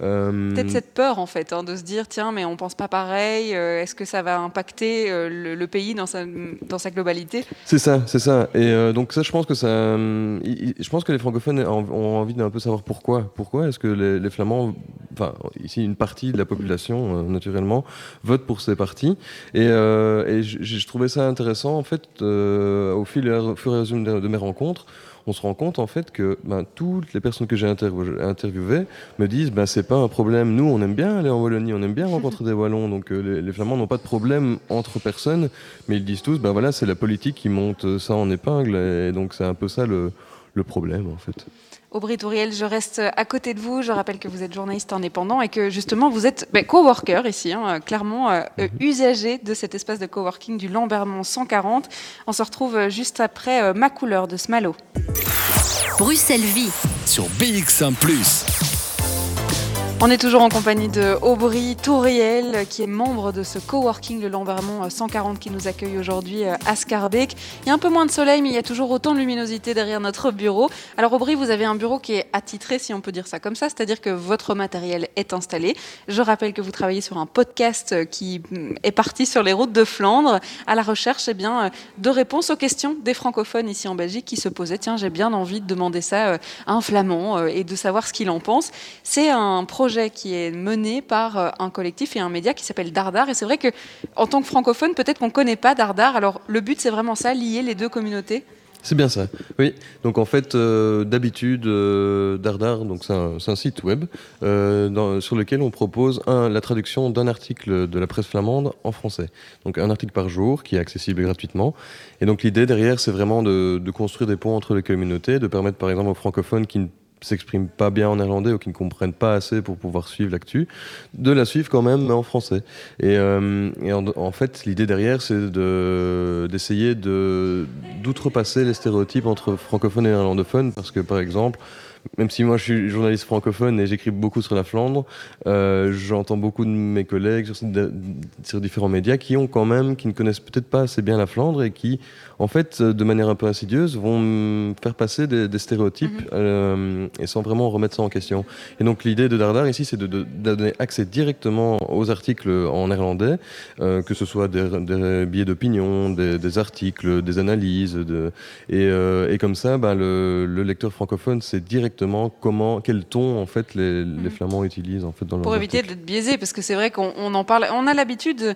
S1: Peut-être cette peur en fait, hein, de se dire tiens, mais on pense pas pareil. Euh, est-ce que ça va impacter euh, le, pays dans sa, dans sa globalité?
S9: C'est ça, c'est ça. Et donc ça, je pense que ça, je pense que les francophones ont, envie d'un peu savoir pourquoi. Pourquoi est-ce que les, Flamands, enfin ici une partie de la population naturellement vote pour ces partis. Et, et je, trouvais ça intéressant en fait au fil au fur et à mesure de mes rencontres on se rend compte en fait que ben, toutes les personnes que j'ai interviewées me disent ben, c'est pas un problème. Nous, on aime bien aller en Wallonie, on aime bien rencontrer des Wallons, donc euh, les, Flamands n'ont pas de problème entre personnes, mais ils disent tous ben voilà, c'est la politique qui monte ça en épingle, et donc c'est un peu ça le, le problème en fait.
S1: Aubry Touriel, je reste à côté de vous. Je rappelle que vous êtes journaliste indépendant et que justement vous êtes ben, coworker ici, hein, clairement euh, mhm. usager de cet espace de coworking du Lambermont 140. On se retrouve euh, juste après euh, Ma couleur de Smalo.
S3: Bruxelles Vie
S2: sur BX1 +.
S1: On est toujours en compagnie de Aubry Touriel, qui est membre de ce coworking Le Lambermont 140 qui nous accueille aujourd'hui euh, à Scarbeck. Il y a un peu moins de soleil, mais il y a toujours autant de luminosité derrière notre bureau. Alors Aubry, vous avez un bureau qui est attitré, si on peut dire ça comme ça, c'est-à-dire que votre matériel est installé. Je rappelle que vous travaillez sur un podcast qui mm, est parti sur les routes de Flandre, à la recherche eh bien, euh, de réponses aux questions des francophones ici en Belgique qui se posaient, tiens, j'ai bien envie de demander ça euh, à un flamand et de savoir ce qu'il en pense. C'est un projet qui est mené par euh, un collectif et un média qui s'appelle Dardar. Et c'est vrai que en tant que francophone, peut-être qu'on ne connaît pas Dardar. Alors le but, c'est vraiment ça, lier les deux communautés
S9: c'est bien ça, oui. Donc en fait, euh, d'habitude, euh, Dardar, donc c'est un, site web sur lequel on propose la traduction d'un article de la presse flamande en français. Donc un article par jour qui est accessible gratuitement. Et donc l'idée derrière, c'est vraiment de, de, construire des ponts entre les communautés, de permettre par exemple aux francophones qui ne s'expriment pas bien en néerlandais ou qui ne comprennent pas assez pour pouvoir suivre l'actu, de la suivre quand même mais en français. Et, euh, en, fait, l'idée derrière, c'est d'essayer de, d'outrepasser les stéréotypes entre francophones et néerlandophones, parce que par exemple, même si moi je suis journaliste francophone et j'écris beaucoup sur la Flandre, euh, j'entends beaucoup de mes collègues sur, sur, différents médias qui ont quand même, qui ne connaissent peut-être pas assez bien la Flandre et qui en fait, euh, de manière un peu insidieuse, vont faire passer des, stéréotypes mhm. euh, et sans vraiment remettre ça en question. Et donc l'idée de Dardar ici, c'est de, donner accès directement aux articles en néerlandais, euh, que ce soit des, billets d'opinion, des, articles, des analyses, et, comme ça, bah, le, lecteur francophone sait directement comment, quel ton en fait les, mhm. Flamands utilisent en fait dans
S1: Pour éviter d'être biaisé, parce que c'est vrai qu'on en parle, on a l'habitude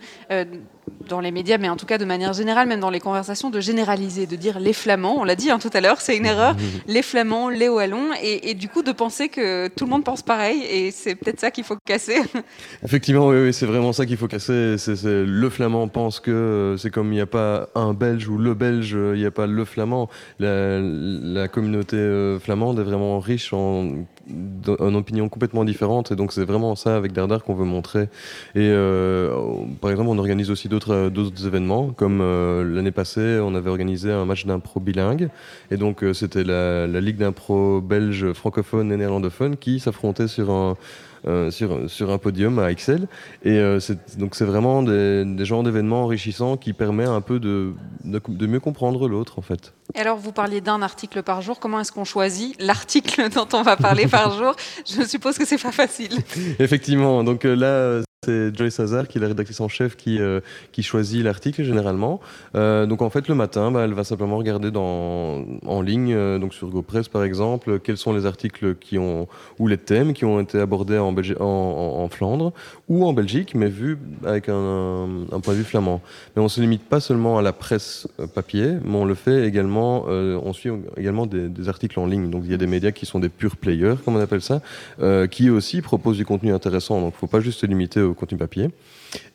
S1: dans les médias, mais en tout cas de manière générale, même dans les conversations, de généraliser, de dire les Flamands, on l'a dit hein, tout à l'heure, c'est une erreur, les Flamands, les Wallons, et, du coup de penser que tout le monde pense pareil, et c'est peut-être ça qu'il faut casser.
S9: Effectivement, oui, c'est vraiment ça qu'il faut casser. C'est, le Flamand pense que euh, c'est comme il n'y a pas un Belge ou le Belge, il n'y a pas le Flamand. La, communauté euh, flamande est vraiment riche en une opinion complètement différente. Et donc, c'est vraiment ça avec Dardar qu'on veut montrer. Et euh, par exemple, on organise aussi d'autres d'autres événements, comme l'année passée, on avait organisé un match d'impro bilingue. Et donc, c'était la, la Ligue d'impro belge francophone et néerlandophone qui s'affrontait sur un euh, sur, sur un podium à Excel. Et euh, donc c'est vraiment des, des genres d'événements enrichissants qui permettent un peu de, de, mieux comprendre l'autre en fait.
S1: Et alors vous parliez d'un article par jour, comment est-ce qu'on choisit l'article dont on va parler par jour? Je suppose que c'est pas facile.
S9: Effectivement, donc euh, là c'est Joyce Hazard, qui est la rédactrice en chef, qui, euh, choisit l'article généralement. Euh, donc en fait, le matin, bah, elle va simplement regarder en ligne, euh, donc sur GoPress par exemple, quels sont les articles qui ont, ou les thèmes qui ont été abordés en, Flandre ou en Belgique, mais vus avec un, point de vue flamand. Mais on ne se limite pas seulement à la presse papier, mais on le fait également, on suit également des, des, articles en ligne. Donc il y a des médias qui sont des purs players, comme on appelle ça, qui aussi proposent du contenu intéressant. Donc faut pas juste se limiter au contenu papier.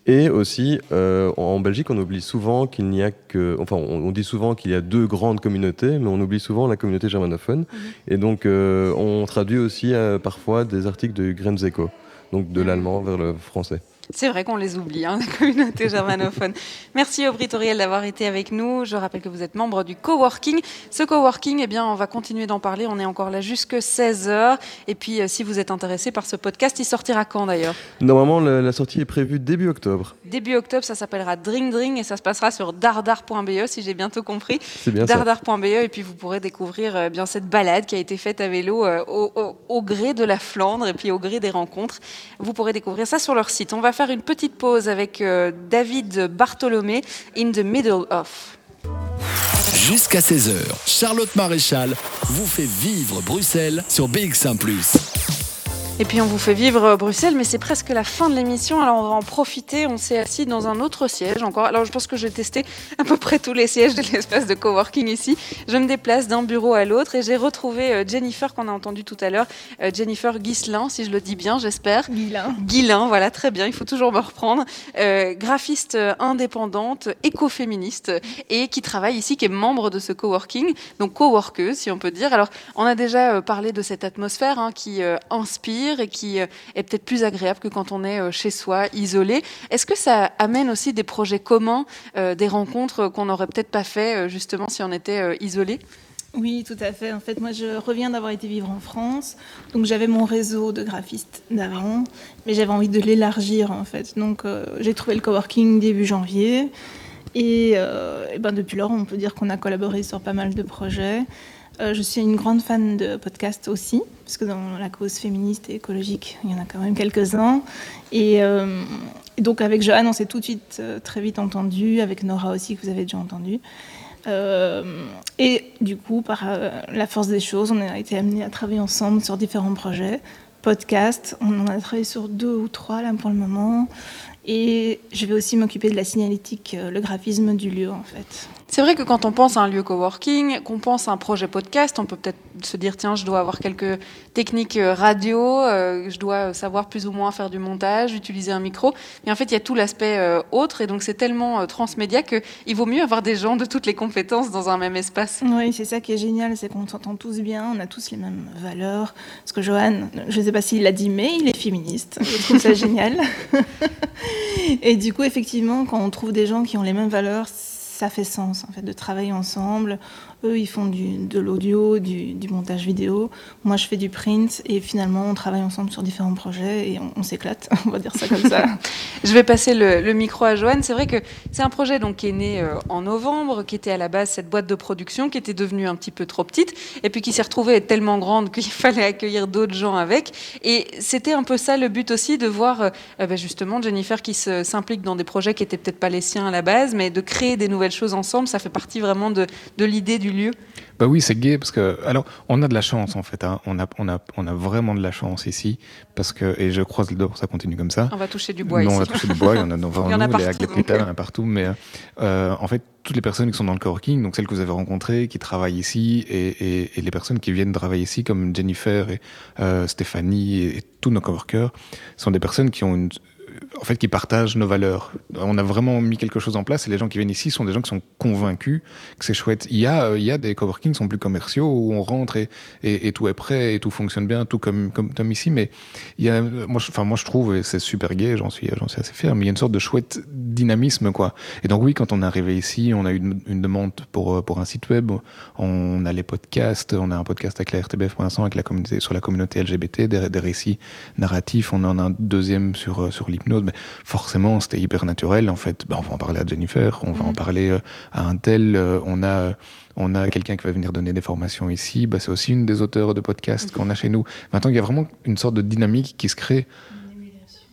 S9: Et aussi, euh, en Belgique, on oublie souvent qu'il n'y a que. Enfin, on, dit souvent qu'il y a deux grandes communautés, mais on oublie souvent la communauté germanophone. Mhm. Et donc, euh, on traduit aussi euh, parfois des articles de Grenzeco, donc de l'allemand vers le français.
S1: C'est vrai qu'on les oublie, hein, la communauté germanophone. Merci Aubry Toriel d'avoir été avec nous. Je rappelle que vous êtes membre du coworking. Ce coworking, eh bien, on va continuer d'en parler. On est encore là jusque 16h. Et puis, euh, si vous êtes intéressé par ce podcast, il sortira quand d'ailleurs?
S9: Normalement, la, sortie est prévue début octobre.
S1: Début octobre, ça s'appellera Drink Drink et ça se passera sur dardar.be, si j'ai bientôt compris.
S9: C'est bien
S1: Dardar.be et puis vous pourrez découvrir euh, bien cette balade qui a été faite à vélo euh, au, au, gré de la Flandre et puis au gré des rencontres. Vous pourrez découvrir ça sur leur site. On va faire une petite pause avec euh, David Bartholomé, In the Middle of.
S2: Jusqu'à 16h, Charlotte Maréchal vous fait vivre Bruxelles sur BX1 ⁇
S1: et puis on vous fait vivre euh, Bruxelles, mais c'est presque la fin de l'émission, alors on va en profiter. On s'est assis dans un autre siège encore. Alors je pense que j'ai testé à peu près tous les sièges de l'espace de coworking ici. Je me déplace d'un bureau à l'autre et j'ai retrouvé euh, Jennifer qu'on a entendu tout à l'heure, euh, Jennifer Guislain, si je le dis bien, j'espère.
S10: Guilain.
S1: Guilain, voilà, très bien, il faut toujours me reprendre. graphiste indépendante, écoféministe et qui travaille ici, qui est membre de ce coworking, donc coworkeuse si on peut dire. Alors on a déjà parlé de cette atmosphère hein, qui inspire et qui euh, est peut-être plus agréable que quand on est euh, chez soi, isolé. Est-ce que ça amène aussi des projets communs, euh, des rencontres qu'on n'aurait peut-être pas fait justement si on était isolé?
S7: Oui, tout à fait. En fait, moi, je reviens d'avoir été vivre en France. Donc, j'avais mon réseau de graphistes d'avant, mais j'avais envie de l'élargir, en fait. Donc, j'ai trouvé le coworking début janvier. Et, ben, depuis lors, on peut dire qu'on a collaboré sur pas mal de projets. Je suis une grande fan de podcasts aussi, parce que dans la cause féministe et écologique, il y en a quand même quelques-uns. Et, euh, donc avec Johan, on s'est tout de suite euh, très vite entendu, avec Nora aussi, que vous avez déjà entendu. et du coup, par la force des choses, on a été amenés à travailler ensemble sur différents projets. Podcasts, on en a travaillé sur deux ou trois là pour le moment. Et je vais aussi m'occuper de la signalétique, le graphisme du lieu en fait.
S1: C'est vrai que quand on pense à un lieu coworking, qu'on pense à un projet podcast, on peut peut-être se dire tiens, je dois avoir quelques techniques euh, radio, euh, je dois savoir plus ou moins faire du montage, utiliser un micro. Mais en fait, il y a tout l'aspect euh, autre, et donc c'est tellement transmédia qu'il vaut mieux avoir des gens de toutes les compétences dans un même espace.
S7: Oui, c'est ça qui est génial, c'est qu'on s'entend tous bien, on a tous les mêmes valeurs. Parce que Johan, je ne sais pas s'il l'a dit, mais il est féministe. Je trouve ça génial. et du coup, effectivement, quand on trouve des gens qui ont les mêmes valeurs, ça fait sens en fait de travailler ensemble. Eux, ils font du, de l'audio, du, montage vidéo. Moi, je fais du print et finalement, on travaille ensemble sur différents projets et on, s'éclate, on va dire ça comme ça.
S1: je vais passer le, micro à Joanne. C'est vrai que c'est un projet donc, qui est né euh, en novembre, qui était à la base cette boîte de production qui était devenue un petit peu trop petite et puis qui s'est retrouvée tellement grande qu'il fallait accueillir d'autres gens avec. Et c'était un peu ça le but aussi de voir euh, ben justement Jennifer qui s'implique dans des projets qui n'étaient peut-être pas les siens à la base, mais de créer des nouvelles choses ensemble. Ça fait partie vraiment de l'idée du lieu?
S4: Bah oui, c'est gay parce que alors on a de la chance en fait. Hein. On a on a on a vraiment de la chance ici parce que et je croise le doigts pour ça continue comme ça.
S1: On va toucher du bois
S4: non,
S1: ici.
S4: on va toucher du bois. Il y en a devant nous, les il y en a partout. Mais euh, en fait, toutes les personnes qui sont dans le coworking, donc celles que vous avez rencontrées, qui travaillent ici, et, et, les personnes qui viennent travailler ici, comme Jennifer et euh, Stéphanie et, tous nos coworkers, sont des personnes qui ont une en fait, qui partagent nos valeurs. On a vraiment mis quelque chose en place et les gens qui viennent ici sont des gens qui sont convaincus que c'est chouette. Il y a, euh, il y a des coworking qui sont plus commerciaux où on rentre et, tout est prêt et tout fonctionne bien, tout comme, comme, ici. Mais il y a, moi, je, moi, je trouve, et c'est super gai, j'en suis, suis assez fier, mais il y a une sorte de chouette dynamisme, quoi. Et donc, oui, quand on est arrivé ici, on a eu une, une demande pour, euh, pour un site web, on a les podcasts, on a un podcast avec la RTBF pour l'instant, avec la communauté, sur la communauté LGBT, des, des récits narratifs. On en a un deuxième sur, euh, sur l'hypnose forcément, c'était hyper naturel. En fait, ben, on va en parler à Jennifer, on va en mm. parler euh, à un tel. Euh, on a, on a quelqu'un qui va venir donner des formations ici. Ben, c'est aussi une des auteurs de podcasts qu'on a chez nous. Maintenant, il y a vraiment une sorte de dynamique qui se crée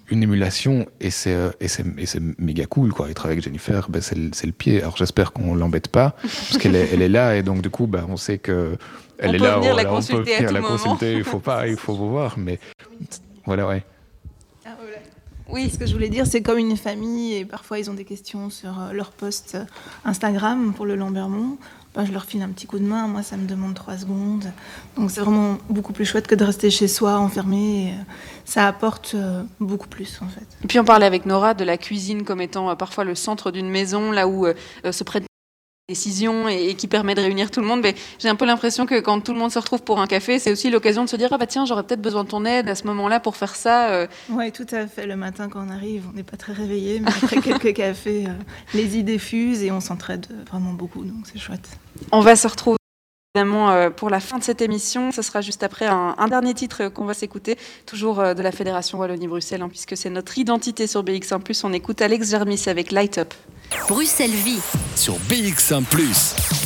S4: une émulation et c'est euh, et c'est méga cool quoi. Et travailler avec Jennifer, ben c'est le, le, pied. Alors j'espère qu'on l'embête pas parce qu'elle est, elle est là et donc du coup ben, on sait que elle
S1: on
S4: est
S1: peut
S4: là.
S1: Venir
S4: on,
S1: la consulter
S4: on peut
S1: à tout
S4: la
S1: moment.
S4: consulter. Il faut pas, il faut vous voir. Mais voilà ouais.
S7: Oui, ce que je voulais dire, c'est comme une famille et parfois ils ont des questions sur euh, leur post Instagram pour le Lambermont. Ben, je leur file un petit coup de main, moi ça me demande trois secondes. Donc c'est vraiment beaucoup plus chouette que de rester chez soi enfermé. Et ça apporte euh, beaucoup plus en fait.
S1: Et puis on parlait avec Nora de la cuisine comme étant euh, parfois le centre d'une maison, là où euh, se prennent décision et, et, qui permet de réunir tout le monde. Mais j'ai un peu l'impression que quand tout le monde se retrouve pour un café, c'est aussi l'occasion de se dire ah bah tiens j'aurais peut-être besoin de ton aide à ce moment-là pour faire ça. Euh.
S7: Oui, tout à fait. Le matin quand on arrive, on n'est pas très réveillé, mais après quelques cafés, euh, les idées fusent et on s'entraide vraiment beaucoup, donc c'est chouette.
S1: On va se retrouver évidemment euh, pour la fin de cette émission. Ce sera juste après un, un dernier titre qu'on va s'écouter, toujours euh, de la Fédération Wallonie-Bruxelles, hein, puisque c'est notre identité sur BX1+. On écoute Alex Germis avec Light Up.
S3: Bruxelles Vie.
S2: Sur BX1 ⁇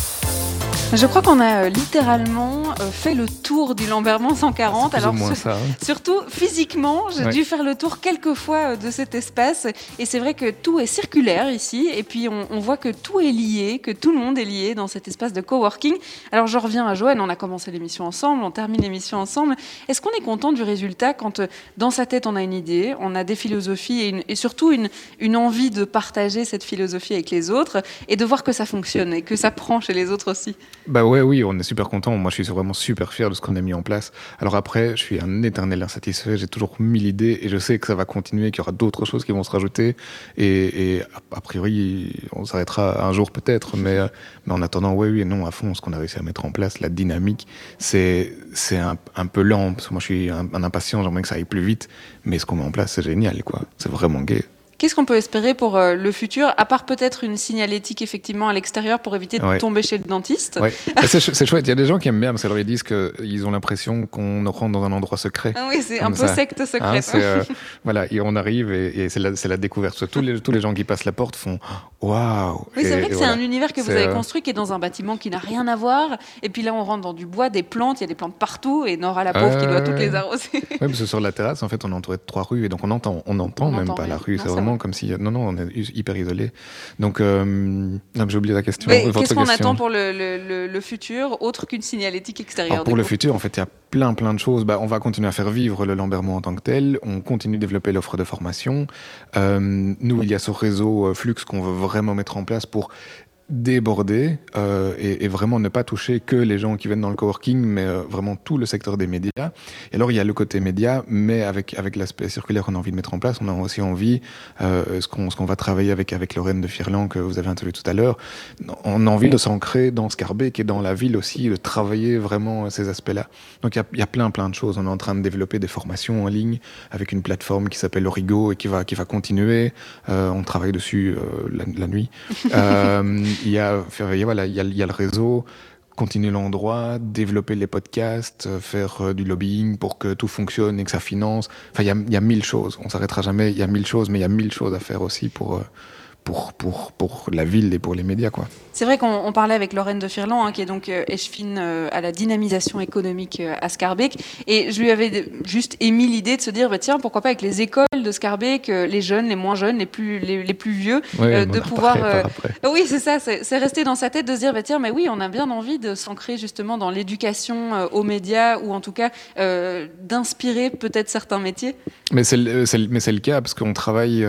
S1: je crois qu'on a euh, littéralement euh, fait le tour du Lambermont 140.
S4: Alors, sur, ça, hein.
S1: surtout physiquement, j'ai ouais. dû faire le tour quelques fois euh, de cet espace. Et c'est vrai que tout est circulaire ici. Et puis on, on, voit que tout est lié, que tout le monde est lié dans cet espace de coworking. Alors je reviens à Joanne. On a commencé l'émission ensemble, on termine l'émission ensemble. Est-ce qu'on est content du résultat quand dans sa tête on a une idée, on a des philosophies et, une, et surtout une, une envie de partager cette philosophie avec les autres et de voir que ça fonctionne et que ça prend chez les autres aussi?
S4: Bah ouais, oui, on est super content. Moi, je suis vraiment super fier de ce qu'on a mis en place. Alors après, je suis un éternel insatisfait. J'ai toujours mille idées et je sais que ça va continuer, qu'il y aura d'autres choses qui vont se rajouter. Et, et a, priori, on s'arrêtera un jour peut-être. Mais, mais en attendant, ouais, oui non, à fond, ce qu'on a réussi à mettre en place, la dynamique, c'est c'est un, un, peu lent. Parce que moi, je suis un, un impatient. J'aimerais que ça aille plus vite. Mais ce qu'on met en place, c'est génial, quoi. C'est vraiment gay.
S1: Qu'est-ce qu'on peut espérer pour euh, le futur, à part peut-être une signalétique effectivement à l'extérieur pour éviter de
S4: ouais.
S1: tomber chez le dentiste
S4: ouais. C'est chouette. Il y a des gens qui aiment bien parce qu'ils disent qu'ils ont l'impression qu'on rentre dans un endroit secret.
S1: Ah oui, c'est un peu
S4: ça.
S1: secte secrète.
S4: Hein, euh, voilà, et on arrive et, et c'est la, la, découverte. Tous les, tous les gens qui passent la porte font waouh.
S1: Oui, c'est vrai que c'est voilà. un univers que vous avez construit qui est dans un bâtiment qui n'a rien à voir. Et puis là, on rentre dans du bois, des plantes. Il y a des plantes partout. Et Nora la pauvre euh... qui doit toutes les arroser.
S4: Oui, parce que sur la terrasse, en fait, on est entouré de trois rues et donc on entend, on entend
S1: On
S4: même
S1: entend
S4: pas la rue. C'est
S1: c'est
S4: vraiment comme si non, non, on est hyper isolé. Donc, euh, j'ai oublié la question.
S1: Qu'est-ce qu'on attend pour le, le- futur, autre qu'une signalétique extérieure
S4: Alors pour le
S1: coup
S4: futur, en fait, il y a plein, plein de choses. Bah, on va continuer à faire vivre le Lambermont en tant que tel. On continue de développer l'offre de formation. Euh, nous, il y a ce réseau euh, Flux qu'on veut vraiment mettre en place pour déborder euh, et, et, vraiment ne pas toucher que les gens qui viennent dans le coworking, mais euh, vraiment tout le secteur des médias. Et alors il y a le côté média, mais avec avec l'aspect circulaire qu'on a envie de mettre en place, on a aussi envie euh, ce qu'on ce qu'on va travailler avec avec Lorraine de Firlan que vous avez interviewé tout à l'heure. On a envie de s'ancrer dans Scarbeck et dans la ville aussi, de travailler vraiment ces aspects-là. Donc il y a, y a plein plein de choses. On est en train de développer des formations en ligne avec une plateforme qui s'appelle Origo et qui va qui va continuer. Euh, on travaille dessus euh, la, la, nuit. Euh, il y a, il y a, il y a le réseau, continuer l'endroit, développer les podcasts, faire euh, du lobbying pour que tout fonctionne et que ça finance. Enfin, il y a, y a mille choses. On s'arrêtera jamais. Il y a mille choses, mais il y a mille choses à faire aussi pour. Pour, pour, pour la ville et pour les médias. Quoi.
S1: C'est vrai qu'on parlait avec Lorraine de Firlan, hein, qui est donc euh, échevine euh, à la dynamisation économique euh, à Scarbeck, et je lui avais juste émis l'idée de se dire, bah, tiens, pourquoi pas avec les écoles de Scarbeck, euh, les jeunes, les moins jeunes, les plus, les, les plus vieux,
S4: ouais,
S1: de pouvoir... Oui, c'est ça, c'est resté dans sa tête de se dire, bah, tiens, mais oui, on a bien envie de s'ancrer justement dans l'éducation aux médias, ou en tout cas d'inspirer peut-être certains métiers.
S4: Mais c'est le, le, le, cas, parce qu'on travaille,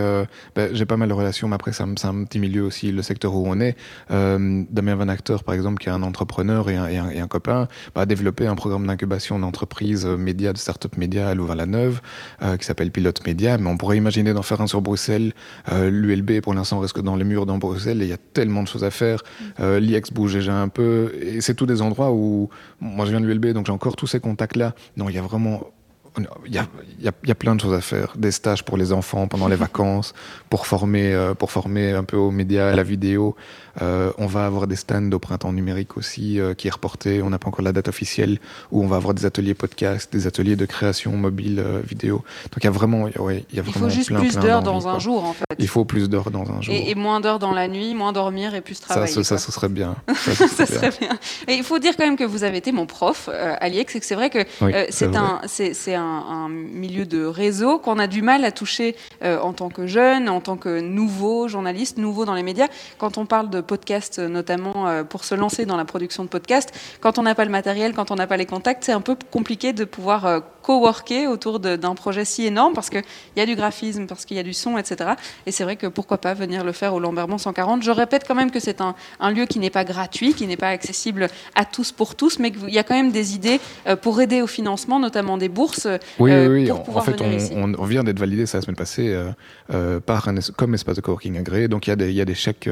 S4: bah, j'ai pas mal de relations après ça c'est un, un, petit milieu aussi, le secteur où on est. Euh, Damien Van Acteur, par exemple, qui est un entrepreneur et un, et un, et un copain, bah, a développé un programme d'incubation d'entreprises médias, de start-up médias à Louvain-la-Neuve, euh, qui s'appelle Pilote Média. Mais on pourrait imaginer d'en faire un sur Bruxelles. Euh, L'ULB, pour l'instant, reste dans les murs dans Bruxelles et il y a tellement de choses à faire. Euh, L'IEX bouge déjà un peu. Et c'est tous des endroits où, moi je viens de l'ULB, donc j'ai encore tous ces contacts-là. Non, il y a vraiment il y, a, il, y a, y a, plein de choses à faire. Des stages pour les enfants pendant les vacances, pour former, euh, pour former un peu aux médias, à la vidéo. Euh, on va avoir des stands au printemps numérique aussi euh, qui est reporté. On n'a pas encore la date officielle où on va avoir des ateliers podcast, des ateliers de création mobile euh, vidéo. Donc il y a vraiment, ouais, il y a
S1: il
S4: vraiment
S1: faut juste
S4: plein,
S1: plus d'heures dans un
S4: quoi.
S1: jour en fait.
S4: Il faut plus d'heures dans un jour.
S1: Et, et moins d'heures dans la nuit, moins dormir et plus travailler.
S4: ça, ça, serait bien. Ça, serait bien.
S1: serait bien. Et il faut dire quand même que vous avez été mon prof à l'IEX et que c'est vrai que
S4: Oui, c'est
S1: un, c'est, un, un milieu de réseau qu'on a du mal à toucher en tant que jeune, en tant que nouveau journaliste, nouveau dans les médias. Quand on parle de podcast, euh, notamment euh, pour se lancer dans la production de podcast, quand on n'a pas le matériel, quand on n'a pas les contacts, c'est un peu compliqué de pouvoir euh, coworker autour d'un projet si énorme parce qu'il y a du graphisme, parce qu'il y a du son, etc. Et c'est vrai que pourquoi pas venir le faire au Lambermont 140. Je répète quand même que c'est un, un lieu qui n'est pas gratuit, qui n'est pas accessible à tous pour tous, mais qu'il y a quand même des idées pour aider au financement, notamment des bourses,
S4: Oui,
S1: euh,
S4: oui, oui.
S1: pour
S4: En- fait,
S1: ici.
S4: on, vient d'être validé ça la semaine passée euh, euh, par un, es- comme espace de coworking agréé. Donc, il y, a des- il y a des chèques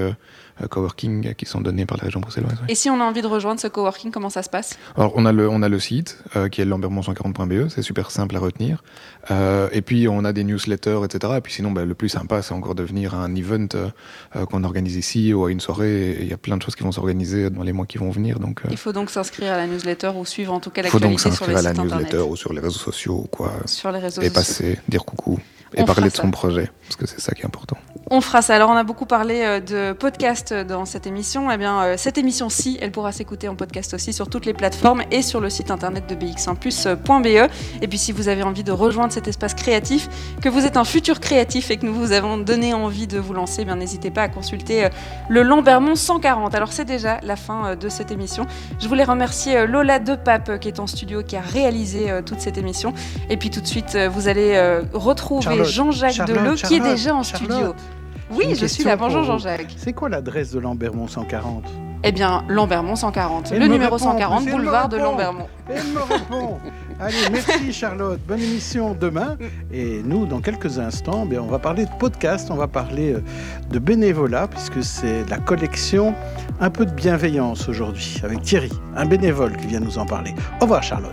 S4: coworking qui sont donnés par la région bruxelloise. oui.
S1: Et si on a envie de rejoindre ce coworking, comment ça se passe?
S4: Alors, on a le, on a le site euh, qui est lambermont140.be, E, c'est super simple à retenir. Euh, et puis, on a des newsletters, etc. Et puis, sinon, bah, le plus sympa, c'est encore de venir à un event euh, euh, qu'on organise ici ou à une soirée. Et Il y a plein de choses qui vont s'organiser dans les mois qui vont venir. Donc, euh,
S1: Il faut donc s'inscrire à la newsletter ou suivre en tout cas
S4: il faut donc
S1: l'actualité sur le
S4: s'inscrire à la
S1: internet.
S4: newsletter ou sur les réseaux sociaux ou quoi.
S1: Sur les réseaux
S4: Et
S1: sociaux.
S4: passer, dire coucou. Et
S1: On
S4: parler de
S1: ça.
S4: son projet, parce que c'est ça qui est important.
S1: On fera ça. Alors, on a beaucoup parlé euh, de podcast dans cette émission. Eh bien, euh, cette émission-ci, elle pourra s'écouter en podcast aussi sur toutes les plateformes et sur le site internet de bx1plus.be. Et puis, si vous avez envie de rejoindre cet espace créatif, que vous êtes un futur créatif et que nous vous avons donné envie de vous lancer, eh bien, n'hésitez pas à consulter euh, le Lambermont 140. Alors, c'est déjà la fin de cette émission. Je voulais remercier Lola Depape, qui est en studio, qui a réalisé toute cette émission. Et puis, tout de suite, vous allez retrouver Jean-Jacques Deleu, qui est déjà en
S10: Charlotte.
S1: studio. Oui, je suis là. Bonjour. Jean-Jacques.
S10: C'est quoi l'adresse de Lambermont 140
S1: Eh bien, Lambermont 140.
S10: Elle
S1: le numéro
S10: répond,
S1: 140,
S10: elle me
S1: boulevard de. Lambermont.
S10: Elle me répond. Allez, merci Charlotte. Bonne émission demain. Et nous, dans quelques instants, bien, on va parler de podcast, on va parler euh, de bénévolat, puisque c'est la collection Un peu de bienveillance aujourd'hui, avec Thierry, un bénévole qui vient nous en parler. Au revoir Charlotte.